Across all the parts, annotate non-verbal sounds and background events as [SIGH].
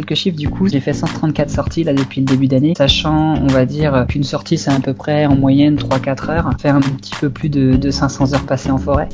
quelques chiffres du coup. J'ai fait 134 sorties là depuis le début d'année, sachant, on va dire, qu'une sortie c'est à peu près en moyenne 3-4 heures, faire un petit peu plus de, de 500 heures passées en forêt.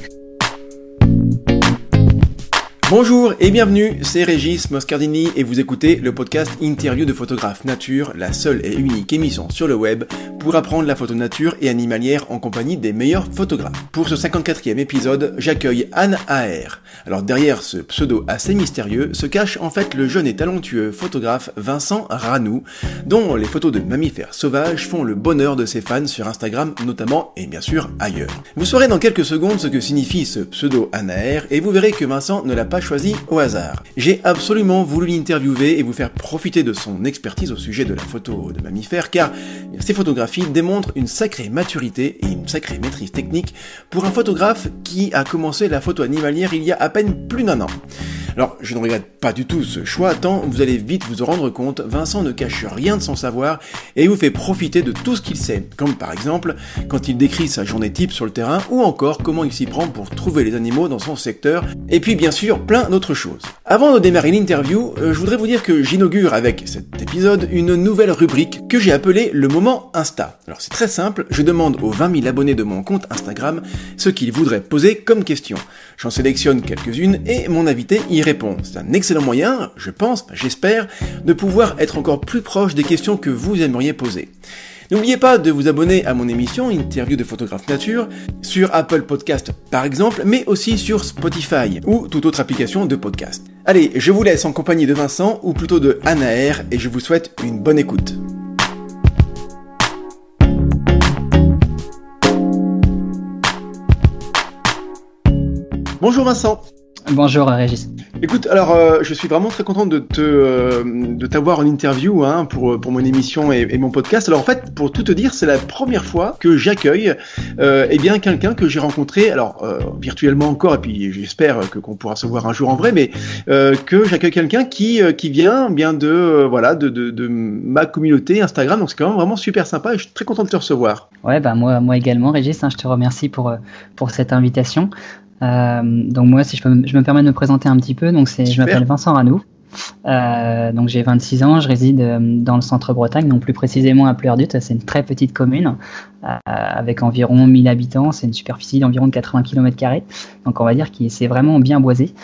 Bonjour et bienvenue, c'est Régis Moscardini et vous écoutez le podcast Interview de photographe nature, la seule et unique émission sur le web pour apprendre la photo nature et animalière en compagnie des meilleurs photographes. Pour ce 54e épisode, j'accueille Anne Aher. Alors derrière ce pseudo assez mystérieux se cache en fait le jeune et talentueux photographe Vincent Ranou, dont les photos de mammifères sauvages font le bonheur de ses fans sur Instagram notamment et bien sûr ailleurs. Vous saurez dans quelques secondes ce que signifie ce pseudo Anne Aher et vous verrez que Vincent ne l'a pas choisi au hasard. J'ai absolument voulu l'interviewer et vous faire profiter de son expertise au sujet de la photo de mammifères car ces photographies démontrent une sacrée maturité et une sacrée maîtrise technique pour un photographe qui a commencé la photo animalière il y a à peine plus d'un an. Alors, je ne regrette pas du tout ce choix, tant vous allez vite vous en rendre compte, Vincent ne cache rien de son savoir et vous fait profiter de tout ce qu'il sait, comme par exemple quand il décrit sa journée type sur le terrain ou encore comment il s'y prend pour trouver les animaux dans son secteur, et puis bien sûr plein d'autres choses. Avant de démarrer l'interview, euh, je voudrais vous dire que j'inaugure avec cet épisode une nouvelle rubrique que j'ai appelée le moment Insta. Alors c'est très simple, je demande aux 20 000 abonnés de mon compte Instagram ce qu'ils voudraient poser comme question. J'en sélectionne quelques-unes et mon invité y répond. C'est un excellent moyen, je pense, j'espère, de pouvoir être encore plus proche des questions que vous aimeriez poser. N'oubliez pas de vous abonner à mon émission Interview de photographe nature sur Apple Podcast par exemple, mais aussi sur Spotify ou toute autre application de podcast. Allez, je vous laisse en compagnie de Vincent ou plutôt de Anaër et je vous souhaite une bonne écoute. Bonjour Vincent. Bonjour Régis. Écoute, alors euh, je suis vraiment très content de te euh, de t'avoir en interview hein, pour pour mon émission et, et, mon podcast. Alors en fait, pour tout te dire, c'est la première fois que j'accueille euh, eh bien quelqu'un que j'ai rencontré, alors euh, virtuellement encore, et puis j'espère que qu'on pourra se voir un jour en vrai, mais euh, que j'accueille quelqu'un qui qui vient bien de voilà de, de, de ma communauté Instagram. Donc c'est quand même vraiment super sympa et je suis très content de te recevoir. Ouais, bah moi moi également, Régis. Hein, je te remercie pour pour cette invitation. Euh, donc moi, si je, peux, je me permets de me présenter un petit peu, donc c'est, je m'appelle Vincent Ranou. Euh, donc j'ai 26 ans, je réside euh, dans le centre Bretagne, donc plus précisément à Pleurdut. C'est une très petite commune euh, avec environ 1000 habitants. C'est une superficie d'environ 80 km. Donc on va dire que c'est vraiment bien boisé.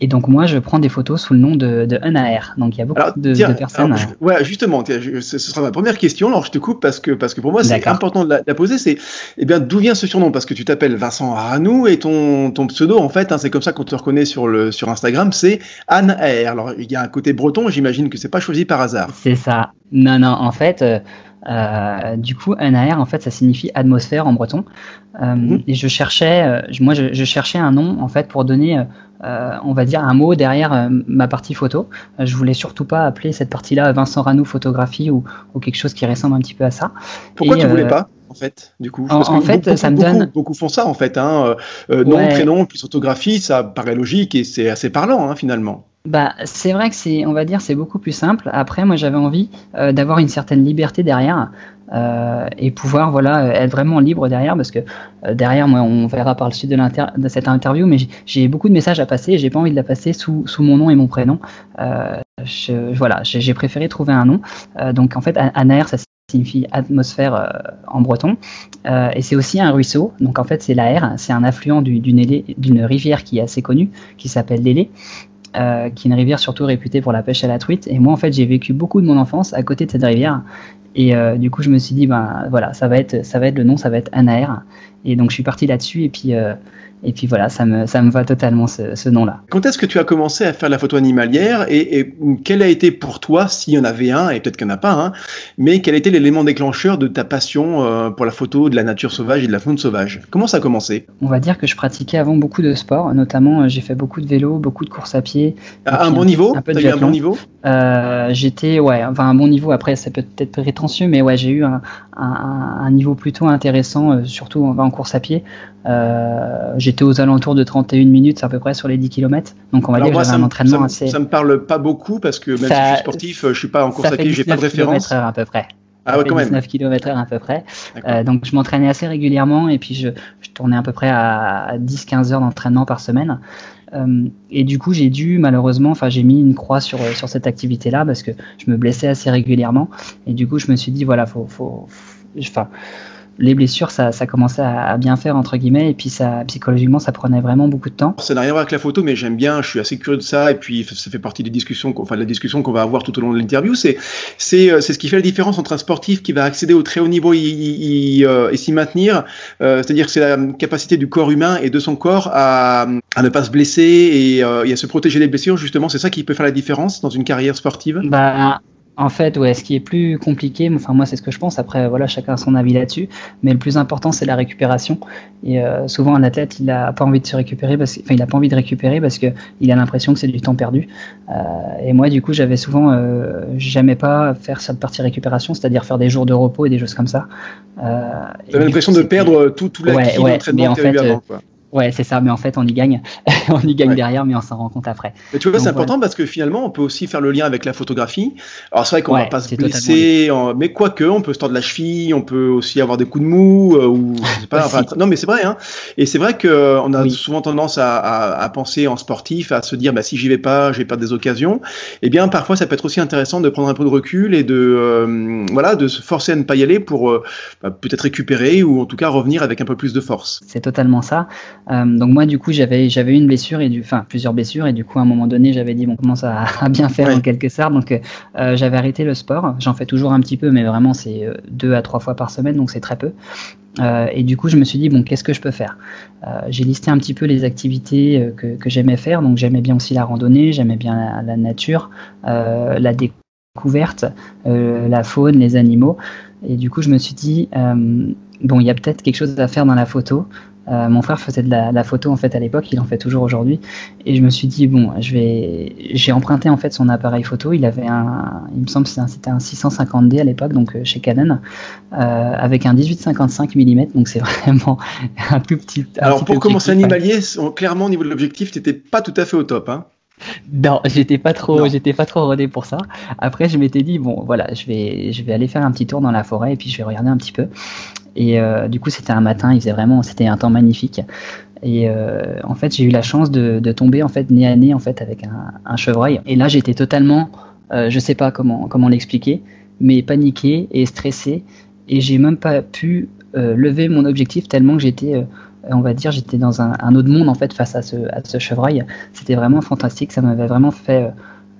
Et donc moi, je prends des photos sous le nom de, de NAR. Donc il y a beaucoup alors, de, tiens, de personnes. Alors, je, ouais, justement, tiens, je, ce sera ma première question. Alors je te coupe parce que parce que pour moi c'est important de la, la poser. C'est eh bien d'où vient ce surnom? Parce que tu t'appelles Vincent Aranou et ton ton pseudo en fait, hein, c'est comme ça qu'on te reconnaît sur le sur Instagram, c'est Anne. Alors il y a un côté breton. J'imagine que c'est pas choisi par hasard. C'est ça. Non non, en fait. Euh, euh, du coup, NAR, en fait, ça signifie atmosphère en breton. Euh, mmh. Et je cherchais, euh, moi, je, je, cherchais un nom, en fait, pour donner, euh, on va dire, un mot derrière ma partie photo. je voulais surtout pas appeler cette partie-là Vincent Ranou photographie ou, ou, quelque chose qui ressemble un petit peu à ça. Pourquoi et, tu voulais pas en fait, du coup? En, en fait, beaucoup, ça me beaucoup, donne. Beaucoup font ça, en fait. Hein. nom, ouais. prénom, plus photographie, ça paraît logique et c'est assez parlant, hein, finalement. Bah, c'est vrai que c'est, on va dire, c'est beaucoup plus simple. Après, moi, j'avais envie euh, d'avoir une certaine liberté derrière euh, et pouvoir, voilà, être vraiment libre derrière, parce que euh, derrière, moi, on verra par le suite de, de cette interview, mais j'ai beaucoup de messages à passer. et J'ai pas envie de la passer sous, mon nom et mon prénom. Voilà, j'ai préféré trouver un nom. Donc, en fait, Anaer, ça signifie atmosphère en breton. Et c'est aussi un ruisseau. Donc en fait, c'est l'Aer, c'est un affluent d'une rivière qui est assez connue, qui s'appelle l'Élé. Euh, qui est une rivière surtout réputée pour la pêche à la truite. Et moi, en fait, j'ai vécu beaucoup de mon enfance à côté de cette rivière. Et euh, du coup, je me suis dit, ben voilà, ça va être, ça va être le nom, ça va être Anaer. Et donc, je suis parti là-dessus. Et puis, euh, et puis voilà, ça me, ça me va totalement ce, ce nom-là. Quand est-ce que tu as commencé à faire la photo animalière et, et quel a été pour toi, s'il y en avait un, et peut-être qu'il n'y en a pas, hein, mais quel a été l'élément déclencheur de ta passion euh, pour la photo de la nature sauvage et de la faune sauvage? Comment ça a commencé? On va dire que je pratiquais avant beaucoup de sport, notamment euh, j'ai fait beaucoup de vélo, beaucoup de course à pied. À un bon niveau? un peu de un bon niveau? Euh, J'étais, ouais, enfin un bon niveau, après c'est peut-être prétentieux, mais ouais, j'ai eu un, un, un, niveau plutôt intéressant, surtout en, en course à pied. Euh, j'étais aux alentours de 31 minutes à peu près sur les 10 km. Donc on va Alors dire moi, que j'avais un entraînement ça, assez. Ça me parle pas beaucoup parce que même ça, si je suis sportif, je suis pas en course à pied, j'ai pas de référence. à peu près. Ah ouais, quand même. 19 km heure à peu près. Euh, donc je m'entraînais assez régulièrement et puis je, je, tournais à peu près à 10-15 heures d'entraînement par semaine. et du coup, j'ai dû malheureusement, enfin, j'ai mis une croix sur sur cette activité-là parce que je me blessais assez régulièrement. Et du coup, je me suis dit voilà, faut, faut, enfin les blessures, ça, ça commençait à, bien faire entre guillemets, et puis ça, psychologiquement, ça prenait vraiment beaucoup de temps. Ça n'a rien à voir avec la photo, mais j'aime bien, je suis assez curieux de ça, et puis ça fait partie des discussions, enfin de la discussion qu'on va avoir tout au long de l'interview. C'est, c'est, euh, c'est ce qui fait la différence entre un sportif qui va accéder au très haut niveau et, euh, s'y maintenir, euh, c'est-à-dire que c'est la capacité du corps humain et de son corps à, à ne pas se blesser et, et à se protéger des blessures. Justement, c'est ça qui peut faire la différence dans une carrière sportive? Bah en fait, ouais, ce qui est plus compliqué, enfin moi c'est ce que je pense. Après, voilà, chacun a son avis là-dessus. Mais le plus important, c'est la récupération. Et euh, souvent, un athlète, il a pas envie de se récupérer, parce, enfin, il a pas envie de récupérer parce que il a l'impression que c'est du temps perdu. Euh, et moi, du coup, j'avais souvent, euh, j'aimais pas faire cette partie récupération, c'est-à-dire faire des jours de repos et des choses comme ça. Euh, T'avais l'impression de perdre tout, tout l'acquis ouais, d'entraînement avant, quoi. Ouais, c'est ça, mais en fait, on y gagne. [LAUGHS] on y gagne derrière, mais on s'en rend compte après. Mais tu vois, c'est important parce que finalement, on peut aussi faire le lien avec la photographie. Alors, c'est vrai qu'on va pas se blesser, mais quoique, on peut se tordre la cheville, on peut aussi avoir des coups de mou, euh, ou pas. enfin, non, mais c'est vrai, hein. Et c'est vrai qu'on a souvent tendance à, à, à, penser en sportif, à se dire, bah, si j'y vais pas, je vais perdre des occasions. Eh bien, parfois, ça peut être aussi intéressant de prendre un peu de recul et de, euh, voilà, de se forcer à ne pas y aller pour euh, bah, peut-être récupérer ou en tout cas revenir avec un peu plus de force. C'est totalement ça. Euh, donc moi du coup j'avais j'avais une blessure et du enfin plusieurs blessures. Et du coup à un moment donné j'avais dit bon on commence à, [LAUGHS] à bien faire en quelque sorte. Donc euh, j'avais arrêté le sport. J'en fais toujours un petit peu mais vraiment c'est euh, deux à trois fois par semaine donc c'est très peu. Euh, et du coup je me suis dit bon qu'est-ce que je peux faire? Euh, j'ai listé un petit peu les activités que, que j'aimais faire. Donc j'aimais bien aussi la randonnée j'aimais bien la, la nature la découverte la faune les animaux. Et du coup je me suis dit bon il y a peut-être quelque chose à faire dans la photo euh, mon frère faisait de la, photo en fait à l'époque, il en fait toujours aujourd'hui. Et je me suis dit bon, je vais, j'ai emprunté en fait son appareil photo. Il avait un, il me semble c'était un 650D à l'époque, donc euh, chez Canon, euh, avec un 1855 mm. Donc c'est [LAUGHS] vraiment un tout petit. Alors pour commencer animalier, clairement au niveau de l'objectif, t'étais pas tout à fait au top, hein. Non, j'étais pas trop, j'étais pas trop rodé pour ça. Après, je m'étais dit bon, voilà, je vais, je vais aller faire un petit tour dans la forêt et puis je vais regarder un petit peu. Et euh, du coup, c'était un matin, il faisait vraiment, c'était un temps magnifique. Et euh, en fait, j'ai eu la chance de, de, tomber en fait nez à nez en fait avec un, un chevreuil. Et là, j'étais totalement, euh, je sais pas comment comment l'expliquer, mais paniqué et stressé. Et j'ai même pas pu euh, lever mon objectif tellement que j'étais on va dire, j'étais dans un, un, autre monde en fait face à ce, à ce chevreuil. C'était vraiment fantastique, ça m'avait vraiment fait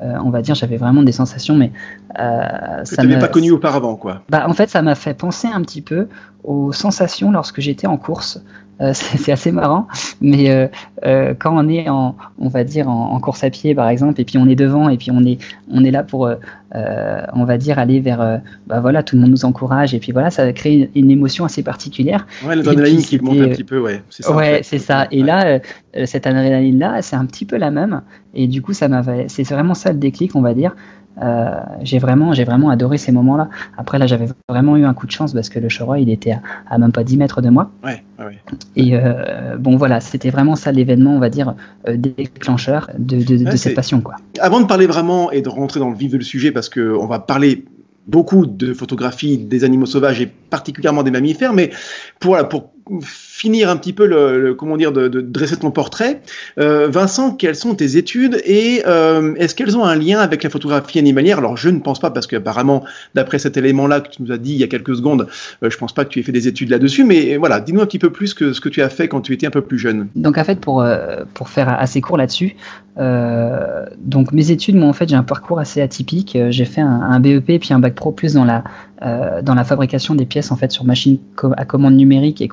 euh, on va dire, j'avais vraiment des sensations, mais euh, ça ne pas connu auparavant, quoi. Bah, en fait, ça m'a fait penser un petit peu aux sensations lorsque j'étais en course. Euh, [LAUGHS] c'est assez marrant, mais euh, euh, quand on est en, on va dire en, course à pied par exemple, et puis on est devant, et puis on est, on est là pour, on va dire aller vers, bah voilà, tout le monde nous encourage, et puis voilà, ça crée une, émotion assez particulière. Ouais, l'adrénaline qui monte un petit peu, ouais. C'est ça. Ouais, c'est ça. Et là, cette adrénaline là, c'est un petit peu la même, et du coup, ça m'avait, c'est vraiment ça le déclic, on va dire. Euh, j'ai vraiment, j'ai vraiment adoré ces moments-là. Après, là, j'avais vraiment eu un coup de chance parce que le chevreuil, il était à, même pas 10 mètres de moi. Ouais, ouais. Et euh, bon, voilà, c'était vraiment ça l'événement, on va dire, euh, déclencheur de, de, de cette passion, quoi. Avant de parler vraiment et de rentrer dans le vif du sujet, parce que on va parler beaucoup de photographies des animaux sauvages et particulièrement des mammifères, mais pour, pour finir un petit peu comment dire de, dresser ton portrait, euh, Vincent, quelles sont tes études et euh, est-ce qu'elles ont un lien avec la photographie animalière? Alors je ne pense pas parce qu'apparemment d'après cet élément-là que tu nous as dit il y a quelques secondes, euh, je pense pas que tu aies fait des études là-dessus, mais voilà, dis-nous un petit peu plus que ce que tu as fait quand tu étais un peu plus jeune. Donc en fait pour euh, pour faire assez court là-dessus, donc mes études, moi en fait j'ai un parcours assez atypique. J'ai fait un, BEP puis un bac pro plus dans la dans la fabrication des pièces en fait sur machine à commande numérique et.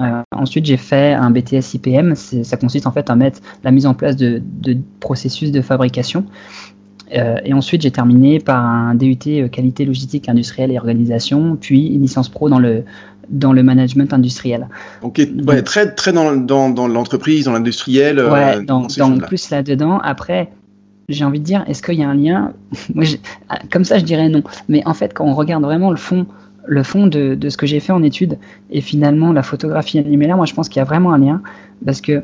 Euh, ensuite, j'ai fait un BTS IPM. Ça consiste en fait à mettre la mise en place de, de processus de fabrication. Euh, et ensuite, j'ai terminé par un DUT euh, qualité logistique industrielle et organisation, puis une licence pro dans le dans le management industriel. Ouais, très très dans, dans, dans l'entreprise, dans l'industriel. Ouais, dans, dans plus là-dedans. Après, j'ai envie de dire, est-ce qu'il y a un lien? [LAUGHS] Moi, ah, Comme ça, je dirais non. Mais en fait, quand on regarde vraiment le fond, le fond de, de ce que j'ai fait en études et finalement la photographie animalière, moi, je pense qu'il y a vraiment un lien parce que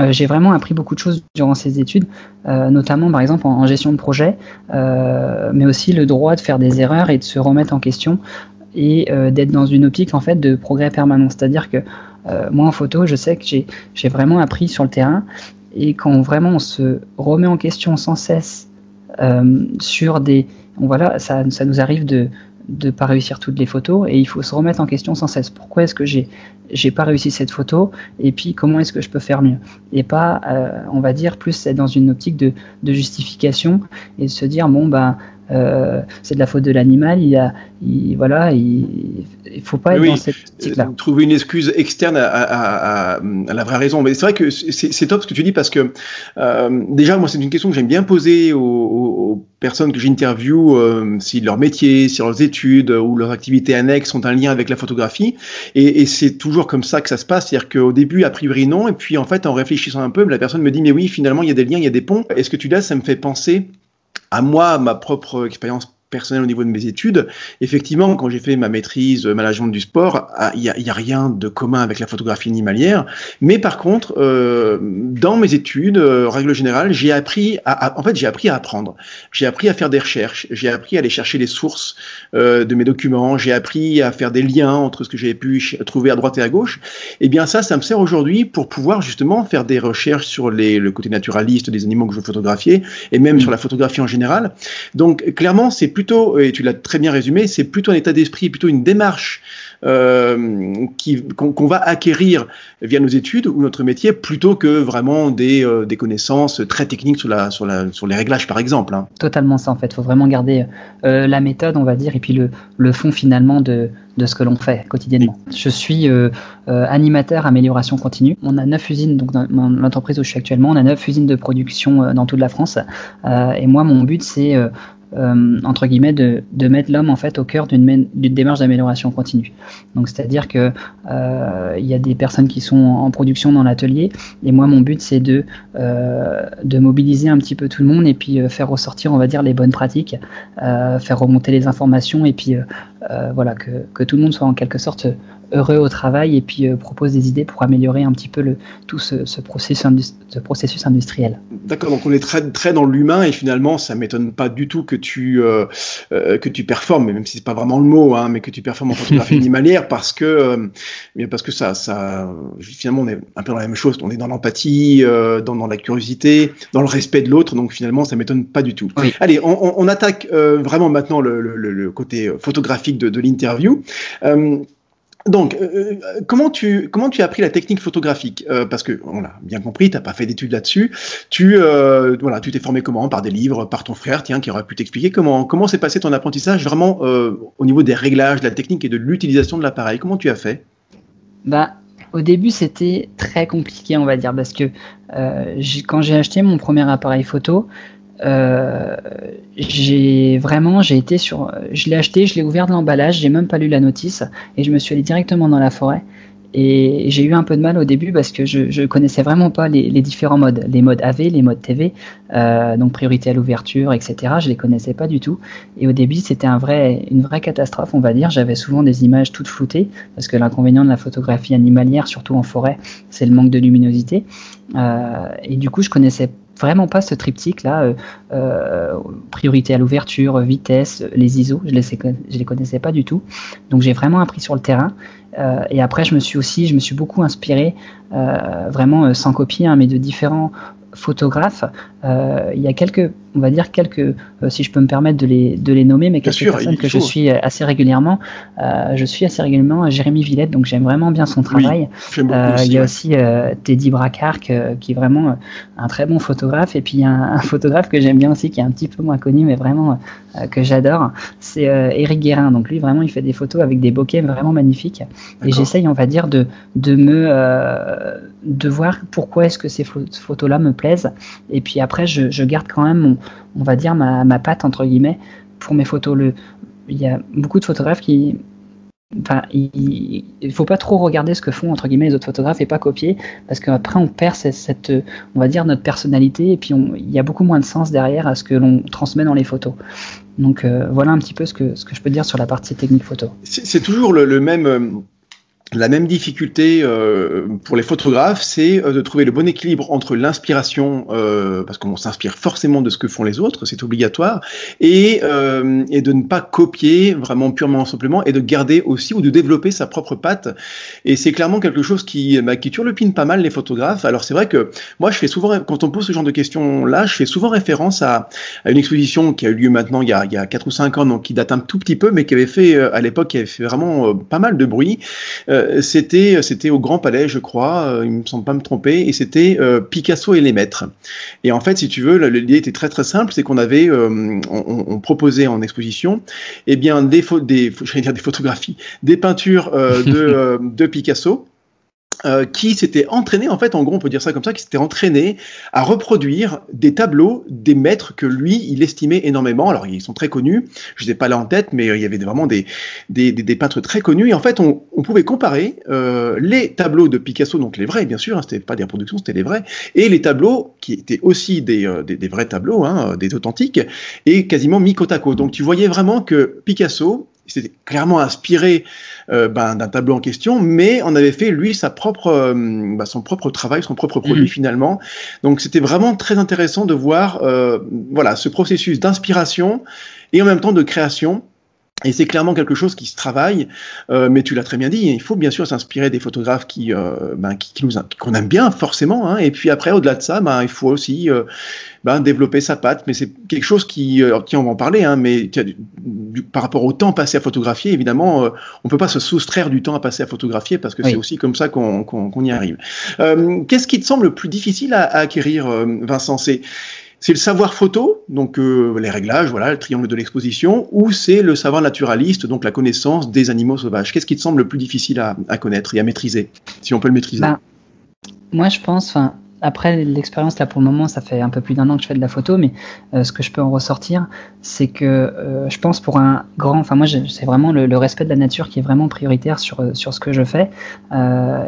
euh, j'ai vraiment appris beaucoup de choses durant ces études, euh, notamment par exemple en, gestion de projet, euh, mais aussi le droit de faire des erreurs et de se remettre en question et d'être dans une optique en fait de progrès permanent. C'est-à-dire que moi en photo, je sais que j'ai vraiment appris sur le terrain Et quand vraiment on se remet en question sans cesse sur des, voilà, ça, ça nous arrive de de pas réussir toutes les photos et il faut se remettre en question sans cesse. Pourquoi est-ce que j'ai j'ai pas réussi cette photo et puis comment est-ce que je peux faire mieux? Et pas euh, on va dire plus être dans une optique de, de justification et se dire bon bah euh, c'est de la faute de l'animal. Il a, voilà, il, il faut pas être dans cette optique-là. Trouver une excuse externe à, à, à, la vraie raison. Mais c'est vrai que c'est top ce que tu dis parce que euh, déjà, moi, c'est une question que j'aime bien poser aux, aux, personnes que j'interviewe, euh, si leur métier, si leurs études ou leurs activités annexes ont un lien avec la photographie. Et, et c'est toujours comme ça que ça se passe, c'est-à-dire qu'au début, a priori non, et puis en fait, en réfléchissant un peu, la personne me dit mais oui, finalement, il y a des liens, il y a des ponts. Est-ce que tu dis ça me fait penser à moi, ma propre expérience personnel au niveau de mes études, effectivement, quand j'ai fait ma maîtrise euh, management du sport, ah, il n'y a, y a, rien de commun avec la photographie animalière. Mais par contre, euh, dans mes études, euh, règle générale, j'ai appris à, en fait, j'ai appris à apprendre. J'ai appris à faire des recherches. J'ai appris à aller chercher les sources euh, de mes documents. J'ai appris à faire des liens entre ce que j'avais pu trouver à droite et à gauche. Et eh bien ça, ça me sert aujourd'hui pour pouvoir justement faire des recherches sur les, le côté naturaliste des animaux que je veux photographier et même sur la photographie en général. Donc clairement, c'est plutôt, et tu l'as très bien résumé, c'est plutôt un état d'esprit, plutôt une démarche euh, qu'on va acquérir via nos études ou notre métier plutôt que vraiment des, euh, des connaissances très techniques sur, la, sur, la, sur les réglages par exemple. Hein. Totalement ça en fait, il faut vraiment garder euh, la méthode on va dire et puis le, le fond finalement de, de ce que l'on fait quotidiennement. Je suis animateur amélioration continue. On a neuf usines, donc dans l'entreprise où je suis actuellement, on a neuf usines de production dans toute la France. Et moi, mon but, c'est euh, entre guillemets de, de mettre l'homme en fait au cœur d'une démarche d'amélioration continue. Donc c'est-à-dire que euh, il y a des personnes qui sont en production dans l'atelier et moi mon but c'est de euh, de mobiliser un petit peu tout le monde et puis euh, faire ressortir on va dire les bonnes pratiques, euh, faire remonter les informations et puis euh, voilà que, que tout le monde soit en quelque sorte heureux au travail et puis euh, propose des idées pour améliorer un petit peu le, tout ce, ce, processus, ce processus industriel. D'accord, donc on est très, très dans l'humain et finalement ça m'étonne pas du tout que tu, euh, que tu performes, même si c'est pas vraiment le mot, hein, mais que tu performes en photographie [LAUGHS] animalière parce que, parce que ça, ça, finalement on est un peu dans la même chose, on est dans l'empathie, dans, dans la curiosité, dans le respect de l'autre, donc finalement ça m'étonne pas du tout. Oui. Allez, on, on, on attaque vraiment maintenant le, le, le, côté photographique de, l'interview. Donc, euh, euh, comment tu comment tu as appris la technique photographique? Euh, Parce que on l'a bien compris, t'as pas fait d'études là-dessus. Tu euh, voilà, tu t'es formé comment? Par des livres, par ton frère, tiens, qui aurait pu t'expliquer comment comment s'est passé ton apprentissage vraiment euh, au niveau des réglages, de la technique et de l'utilisation de l'appareil? Comment tu as fait? Bah, au début, c'était très compliqué, on va dire, parce que quand j'ai acheté mon premier appareil photo, euh, j'ai vraiment, j'ai été sur, je l'ai acheté, je l'ai ouvert de l'emballage, j'ai même pas lu la notice et je me suis allé directement dans la forêt. Et j'ai eu un peu de mal au début parce que je, je connaissais vraiment pas les, différents modes, les modes AV, les modes TV, euh, donc priorité à l'ouverture, etc. Je les connaissais pas du tout. Et au début, c'était un vrai, une vraie catastrophe, on va dire. J'avais souvent des images toutes floutées parce que l'inconvénient de la photographie animalière, surtout en forêt, c'est le manque de luminosité. Euh, et du coup, je connaissais vraiment pas ce triptyque là, euh, euh, priorité à l'ouverture, vitesse, les ISO, je les, les connaissais pas du tout. Donc j'ai vraiment appris sur le terrain. Euh, et après, je me suis aussi, je me suis beaucoup inspiré, vraiment sans copier, hein, mais de différents photographes. Il y a quelques, on va dire quelques, euh, si je peux me permettre de les, de les nommer, mais quelques sûr, personnes que je suis assez régulièrement. Euh, je suis assez régulièrement Jérémy Villette, donc j'aime vraiment bien son travail. Oui, aussi, il y a aussi Teddy Bracard, qui est vraiment un très bon photographe. Et puis il y a un, un photographe que j'aime bien aussi, qui est un petit peu moins connu, mais vraiment que j'adore. C'est Eric Guérin. Donc lui, vraiment, il fait des photos avec des bokeh vraiment magnifiques. Et j'essaye, on va dire, de, de me, de voir pourquoi est-ce que ces photos-là me plaisent. Et puis après, je, je, garde quand même, mon, on va dire, ma, ma patte, entre guillemets, pour mes photos. Le, il y a beaucoup de photographes qui... Enfin, il ne faut pas trop regarder ce que font entre guillemets les autres photographes et pas copier parce qu'après on perd cette, on va dire notre personnalité et puis on, il y a beaucoup moins de sens derrière à ce que l'on transmet dans les photos. Donc euh, voilà un petit peu ce que, ce que je peux dire sur la partie technique photo. C'est toujours le, le même la même difficulté euh, pour les photographes, c'est euh, de trouver le bon équilibre entre l'inspiration, euh, parce qu'on s'inspire forcément de ce que font les autres, c'est obligatoire, et, euh, et de ne pas copier vraiment purement simplement, et de garder aussi ou de développer sa propre patte. Et c'est clairement quelque chose qui, bah, qui turlupine pas mal les photographes. Alors c'est vrai que moi, je fais souvent, quand on pose ce genre de questions-là, je fais souvent référence à, à, une exposition qui a eu lieu maintenant il y a, il y a 4 ou 5 ans, donc qui date un tout petit peu, mais qui avait fait à l'époque, qui avait fait vraiment pas mal de bruit. Euh, c'était c'était au Grand Palais, je crois, euh, il me semble pas me tromper, et c'était euh, Picasso et les maîtres. Et en fait, si tu veux, l'idée était très très simple, c'est qu'on avait on, on, proposait en exposition, eh bien des, des, [LAUGHS] dire des photographies, des peintures de, [LAUGHS] de Picasso euh, qui s'était entraîné, en fait, en gros, on peut dire ça comme ça, qui s'était entraîné à reproduire des tableaux des maîtres que lui, il estimait énormément. Alors, ils sont très connus, je ne les ai pas là en tête, mais il y avait vraiment des, des, des, peintres très connus. Et en fait, on, on pouvait comparer euh, les tableaux de Picasso, donc les vrais, bien sûr, hein, c'était pas des reproductions, c'était les vrais, et les tableaux qui étaient aussi des, euh, vrais tableaux, hein, des authentiques, et quasiment mi côte à côte. Donc, tu voyais vraiment que Picasso, s'était clairement inspiré euh, ben, d'un tableau en question, mais on avait fait lui sa propre, euh, ben, son propre travail, son propre produit mhm. finalement. Donc c'était vraiment très intéressant de voir, euh, voilà, ce processus d'inspiration et en même temps de création et c'est clairement quelque chose qui se travaille, euh, mais tu l'as très bien dit, il faut bien sûr s'inspirer des photographes qui, euh, ben, qui, qui nous qu'on aime bien forcément, hein, et puis après au-delà de ça, ben, il faut aussi euh, ben, développer sa patte, mais c'est quelque chose qui, euh, qui on va en parler, hein, mais du, du, par rapport au temps passé à photographier, évidemment, euh, on peut pas se soustraire du temps à passer à photographier parce que oui. c'est aussi comme ça qu'on qu'on, qu'on y arrive. Euh, qu'est-ce qui te semble le plus difficile à, à acquérir, Vincent? C'est c'est le savoir photo, donc euh, les réglages, voilà, le triangle de l'exposition, ou c'est le savoir naturaliste, donc la connaissance des animaux sauvages. Qu'est-ce qui te semble le plus difficile à, connaître et à maîtriser, si on peut le maîtriser? Bah, Moi, je pense, après l'expérience là pour le moment, ça fait un peu plus d'un an que je fais de la photo, mais euh, ce que je peux en ressortir, c'est que euh, je pense pour un grand, enfin moi c'est vraiment le, respect de la nature qui est vraiment prioritaire sur sur ce que je fais,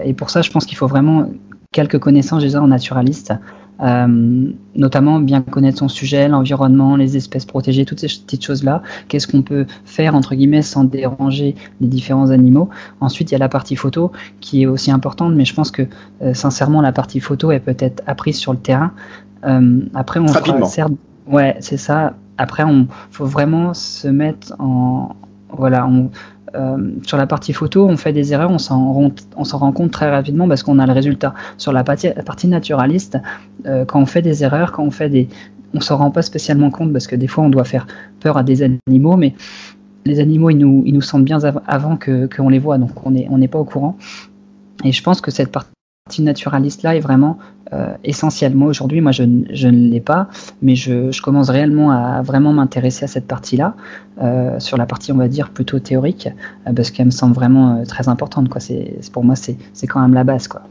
et pour ça je pense qu'il faut vraiment quelques connaissances déjà en naturaliste. Euh, notamment bien connaître son sujet, l'environnement, les espèces protégées, toutes ces petites choses-là. Qu'est-ce qu'on peut faire, entre guillemets, sans déranger les différents animaux? Ensuite, il y a la partie photo qui est aussi importante, mais je pense que, euh, sincèrement, la partie photo est peut-être apprise sur le terrain. Euh, après, on fera, certes, ouais, c'est ça. Après, on faut vraiment se mettre en, voilà, on, euh, sur la partie photo, on fait des erreurs, on s'en rend compte très rapidement parce qu'on a le résultat. Sur la partie, naturaliste, euh, quand on fait des erreurs, quand on fait des, on s'en rend pas spécialement compte parce que des fois on doit faire peur à des animaux, mais les animaux ils nous, ils nous sentent bien av avant que qu'on les voit, donc on n'est on n'est pas au courant. Et je pense que cette partie naturaliste là est vraiment euh, essentiel. Moi aujourd'hui, moi je, je ne l'ai pas, mais je, je, commence réellement à vraiment m'intéresser à cette partie-là, euh, sur la partie on va dire plutôt théorique, euh, parce qu'elle me semble vraiment euh, très importante. Quoi. C'est, pour moi c'est, c'est quand même la base. Quoi.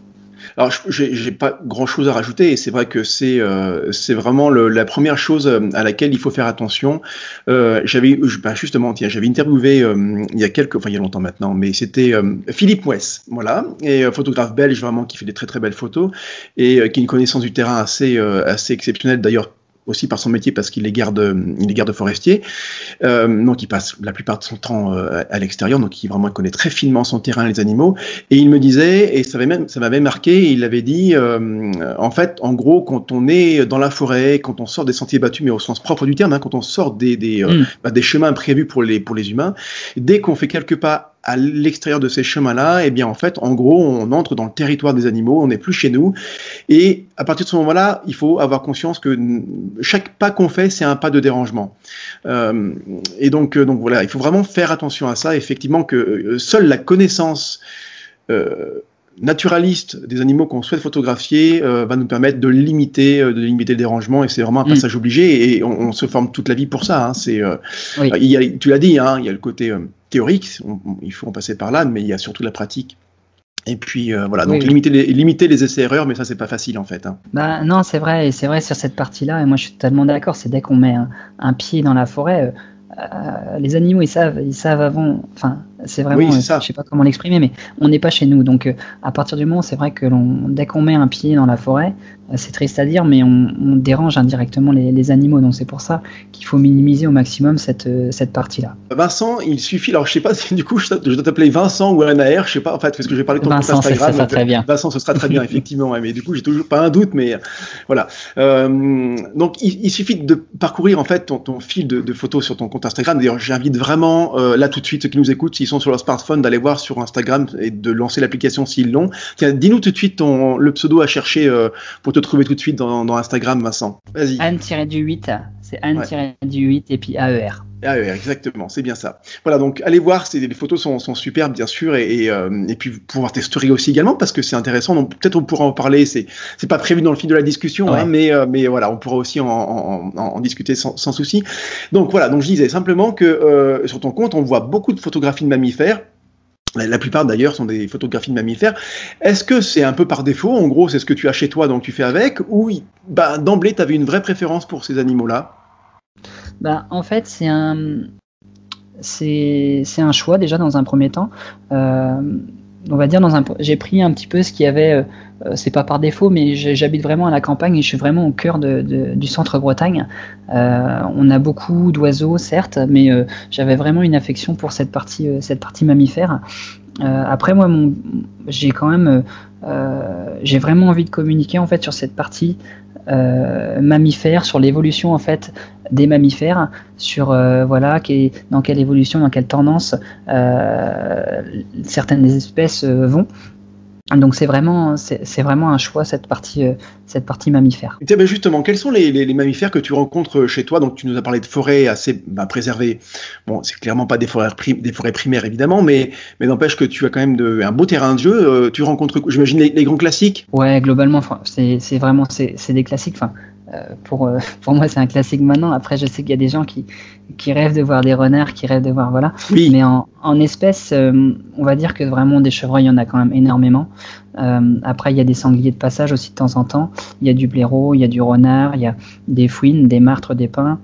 Alors, j'ai pas grand chose à rajouter, et c'est vrai que c'est euh, vraiment la première chose euh, à laquelle il faut faire attention. Euh, j'avais bah justement, j'avais interviewé euh, il y a quelques, enfin il y a longtemps maintenant, mais c'était Philippe Mouès, voilà, et photographe belge vraiment qui fait des très très belles photos et qui a une connaissance du terrain assez assez exceptionnelle. D'ailleurs, aussi par son métier parce qu'il est garde, il est garde forestier. Euh, donc il passe la plupart de son temps euh, à l'extérieur, donc il vraiment connaît très finement son terrain, les animaux. Et il me disait, et ça m'avait même, ça m'avait marqué, il avait dit, euh, en fait, en gros, quand on est dans la forêt, quand on sort des sentiers battus, mais au sens propre du terme, hein, quand on sort des des, mm. bah, des chemins prévus pour les pour les humains, dès qu'on fait quelques pas à l'extérieur de ces chemins-là, eh bien en fait, en gros, on entre dans le territoire des animaux, on n'est plus chez nous. Et à partir de ce moment-là, il faut avoir conscience que chaque pas qu'on fait, c'est un pas de dérangement. Euh, et donc, euh, donc voilà, il faut vraiment faire attention à ça. Effectivement, que euh, seule la connaissance euh, naturaliste des animaux qu'on souhaite photographier euh, va nous permettre de limiter, euh, de limiter le dérangement et c'est vraiment un mmh. passage obligé et on, on, se forme toute la vie pour ça. Hein. C'est, euh, oui. il y a, tu l'as dit, hein, il y a le côté théorique, on, on, il faut en passer par là, mais il y a surtout la pratique. Et puis euh, voilà, donc oui, limiter, les, limiter les essais erreurs, mais ça c'est pas facile en fait. Hein. Bah non, c'est vrai, et c'est vrai sur cette partie-là. Et moi je suis totalement d'accord. C'est dès qu'on met un, un, pied dans la forêt, euh, les animaux ils savent, ils savent avant, enfin C'est vraiment, je sais pas comment l'exprimer, mais on n'est pas chez nous. Donc, à partir du moment, c'est vrai que dès qu'on met un pied dans la forêt, c'est triste à dire, mais on, dérange indirectement les, animaux. Donc, c'est pour ça qu'il faut minimiser au maximum cette, cette partie-là. Vincent, il suffit. Alors, je sais pas si du coup, je dois t'appeler Vincent ou NAR, je sais pas. En fait, parce que j'ai parlé de ton Vincent, Instagram. Ça très bien. Vincent, ce sera très bien, [LAUGHS] effectivement. mais du coup, j'ai toujours pas un doute, mais voilà. donc, il, suffit de parcourir en fait ton, ton fil de, photos sur ton compte Instagram. D'ailleurs, j'invite vraiment là tout de suite ceux qui nous écoutent, sont sur leur smartphone, d'aller voir sur Instagram et de lancer l'application s'ils l'ont. Tiens, dis-nous tout de suite ton, le pseudo à chercher euh, pour te trouver tout de suite dans, Instagram, Vincent. Vas-y. Anne-du-8, c'est Anne-du-8 et puis AER. AER, exactement, c'est bien ça. Voilà, donc allez voir, les photos sont, sont superbes bien sûr, et, et, euh, et puis pouvoir tes stories aussi également parce que c'est intéressant. Donc peut-être on pourra en parler. C'est pas prévu dans le fil de la discussion, hein, mais euh, mais voilà, on pourra aussi en, en, en discuter sans, sans, souci. Donc voilà, donc je disais simplement que euh, sur ton compte, on voit beaucoup de photographies de mammifères. La plupart d'ailleurs sont des photographies de mammifères. Est-ce que c'est un peu par défaut? En gros, c'est ce que tu as chez toi, donc tu fais avec? Ou bah, d'emblée, tu avais une vraie préférence pour ces animaux-là? Bah, En fait, c'est un, c'est, un choix déjà dans un premier temps. Euh, on va dire dans un j'ai pris un petit peu ce qu'il y avait euh, c'est pas par défaut mais j'habite vraiment à la campagne et je suis vraiment au cœur de, du centre Bretagne euh, on a beaucoup d'oiseaux certes mais j'avais vraiment une affection pour cette partie cette partie mammifère après moi j'ai quand même j'ai vraiment envie de communiquer en fait sur cette partie mammifère sur l'évolution en fait des mammifères sur euh, voilà dans quelle évolution, dans quelle tendance euh, certaines espèces euh, vont. Donc c'est vraiment, c'est vraiment un choix cette partie, cette partie mammifère. Et ben justement, quels sont les, les, mammifères que tu rencontres chez toi? Donc tu nous as parlé de forêts assez bah, préservées. Bon, c'est clairement pas des forêts, des forêts primaires évidemment, mais mais n'empêche que tu as quand même de, un beau terrain de jeu. tu rencontres, j'imagine les, les, grands classiques? Ouais, globalement, c'est vraiment c'est des classiques. Enfin, euh, pour, euh, [LAUGHS] pour moi, c'est un classique maintenant. Après, je sais qu'il y a des gens qui, qui rêvent de voir des renards, qui rêvent de voir, voilà. Oui. Mais en, en espèces, euh, on va dire que vraiment des chevreuils, il y en a quand même énormément. après, il y a des sangliers de passage aussi de temps en temps. Il y a du blaireau, il y a du renard, il y a des fouines, des martres, des pins.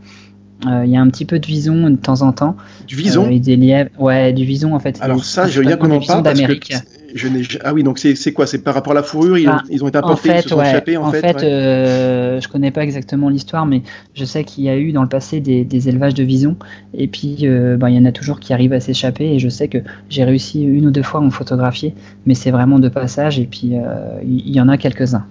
Il y a un petit peu de vison de temps en temps. Du vison? Et des lièvres. Ouais, du vison en fait. Alors ça, je veux bien qu'on en parle ah oui, donc c'est quoi C'est par rapport à la fourrure ils, ont, ils ont été importés, en fait, ils se sont échappés en, fait. fait euh, je connais pas exactement l'histoire, mais je sais qu'il y a eu dans le passé des, élevages de visons, et puis euh, ben, il y en a toujours qui arrivent à s'échapper, et je sais que j'ai réussi une ou deux fois à en photographier, mais c'est vraiment de passage, et puis euh, il y, en a quelques-uns.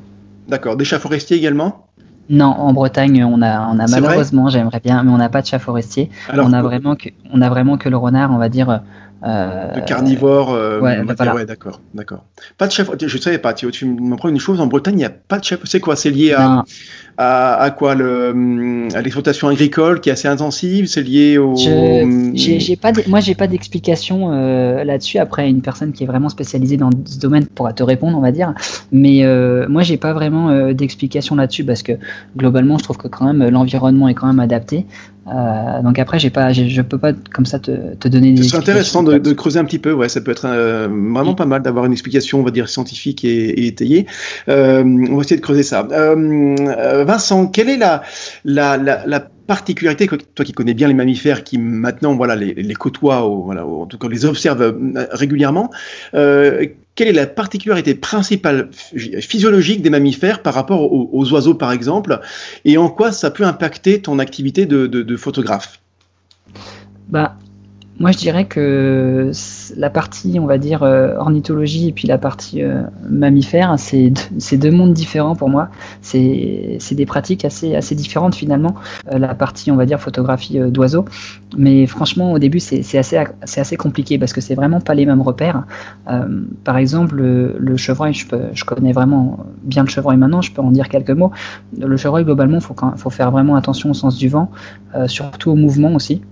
D'accord. Des chats forestiers également? Non, en Bretagne, on a, on a malheureusement, j'aimerais bien, mais on n'a pas de chat forestier. on a vraiment que, on a vraiment que le renard, on va dire, de carnivore. Euh, ouais, ouais d'accord, d'accord. Pas de chef. Je savais pas. Tu, tu m'apprends une chose. En Bretagne, il n'y a pas de chef. C'est quoi C'est lié à, à, à, quoi le, à l'exploitation agricole qui est assez intensive. C'est lié au. J'ai pas. Moi, j'ai pas d'explication euh, là-dessus. Après, une personne qui est vraiment spécialisée dans ce domaine pourra te répondre, on va dire. Mais euh, moi, j'ai pas vraiment euh, d'explication là-dessus parce que globalement, je trouve que quand même l'environnement est quand même adapté. Euh, donc après, j'ai pas, je peux pas comme ça te, te donner. C'est intéressant de, de, creuser un petit peu. Ouais, ça peut être euh, vraiment pas mal d'avoir une explication, on va dire scientifique et, et étayée. Euh, on va essayer de creuser ça. Euh, Vincent, quelle est la, la, la, la particularité, toi qui connais bien les mammifères, qui maintenant voilà les, les côtoient, voilà, en tout cas les observe euh, régulièrement, euh, quelle est la particularité principale physiologique des mammifères par rapport aux, oiseaux par exemple, et en quoi ça peut impacter ton activité de, de, de photographe? Bah, moi, je dirais que la partie, on va dire, euh, ornithologie et puis la partie euh, mammifère, c'est deux mondes différents pour moi. C'est des pratiques assez, assez différentes finalement. Euh, la partie, on va dire, photographie d'oiseaux. Mais franchement, au début, c'est assez, compliqué parce que c'est vraiment pas les mêmes repères. par exemple, le, chevreuil, je, peux, je connais vraiment bien le chevreuil maintenant, je peux en dire quelques mots. Le chevreuil, globalement, il faut, faut faire vraiment attention au sens du vent, surtout au mouvement aussi.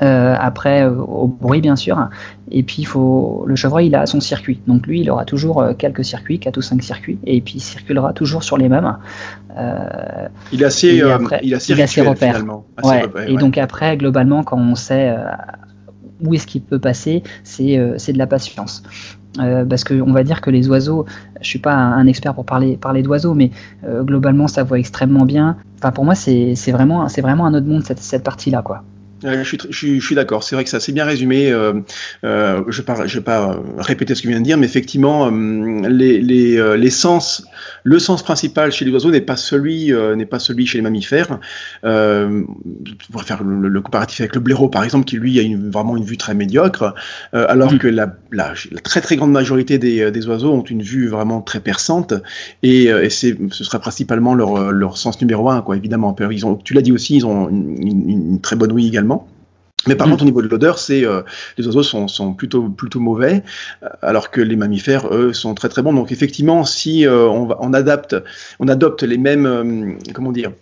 Euh, après euh, au bruit bien sûr. Et puis il faut le chevreuil il a son circuit. Donc lui il aura toujours euh, quelques circuits quatre ou cinq circuits et puis il circulera toujours sur les mêmes. Il a ses il a ses, repères. et donc après globalement quand on sait où est-ce qu'il peut passer c'est de la patience. Parce que on va dire que les oiseaux, je suis pas un, expert pour parler parler d'oiseaux, mais globalement ça voit extrêmement bien. Enfin pour moi c'est vraiment c'est vraiment un autre monde cette, cette partie là quoi. Je suis, je suis, d'accord. C'est vrai que ça c'est bien résumé. Euh, euh, je ne vais pas répéter ce que je viens de dire, mais effectivement, euh, les, les, euh, les, sens, le sens principal chez les oiseaux n'est pas celui n'est pas celui chez les mammifères. Euh, on pourrait faire le, comparatif avec le blaireau, par exemple, qui lui a une, vraiment une vue très médiocre, alors mm. que la, la, très très grande majorité des, des, oiseaux ont une vue vraiment très perçante, et, et c'est, ce sera principalement leur, leur sens numéro un, quoi. Évidemment, ils ont, tu l'as dit aussi, ils ont une, une, une très bonne ouïe également. Mais par mm. contre, au niveau de l'odeur, c'est euh, les oiseaux sont, sont, plutôt plutôt mauvais, euh, alors que les mammifères, eux, sont très très bons. Donc effectivement, si euh, on, va, on adapte, on adopte les mêmes, comment dire,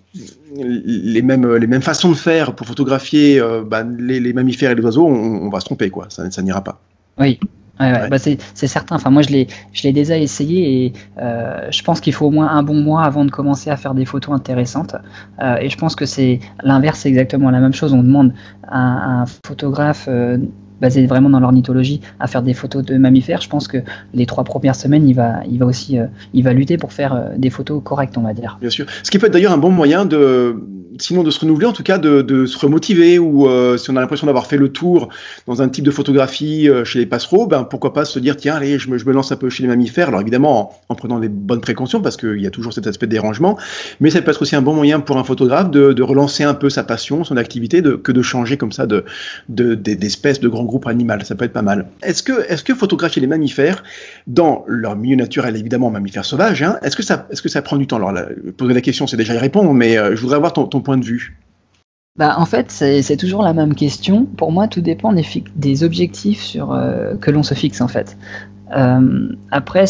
les mêmes les mêmes façons de faire pour photographier bah, les, les, mammifères et les oiseaux, on, on va se tromper quoi. Ça, ça n'ira pas. Oui, bah, c'est certain. Enfin, moi, je l'ai, je l'ai déjà essayé et euh, je pense qu'il faut au moins un bon mois avant de commencer à faire des photos intéressantes. Euh, et je pense que c'est l'inverse, c'est exactement la même chose. On demande à un photographe euh, basé vraiment dans l'ornithologie à faire des photos de mammifères. Je pense que les trois premières semaines, il va, il va aussi, il va lutter pour faire des photos correctes, on va dire. Bien sûr. Ce qui peut être d'ailleurs un bon moyen de sinon de se renouveler, en tout cas de, se remotiver, ou euh, si on a l'impression d'avoir fait le tour dans un type de photographie euh, chez les passereaux, ben pourquoi pas se dire tiens allez je me, lance un peu chez les mammifères. Alors évidemment en, prenant des bonnes précautions parce qu'il y a toujours cet aspect de dérangement, mais ça peut être aussi un bon moyen pour un photographe de, relancer un peu sa passion, son activité, de, que de changer comme ça de d'espèces, de, de grands groupes animaux. Ça peut être pas mal. Est-ce que est-ce que photographier les mammifères dans leur milieu naturel évidemment mammifères sauvages, hein, est-ce que ça est-ce que ça prend du temps? Alors poser la question c'est déjà y répondre, mais euh, je voudrais avoir ton, point de vue bah, en fait, c'est toujours la même question. Pour moi, tout dépend des, des objectifs euh, que l'on se fixe, en fait. Euh, après,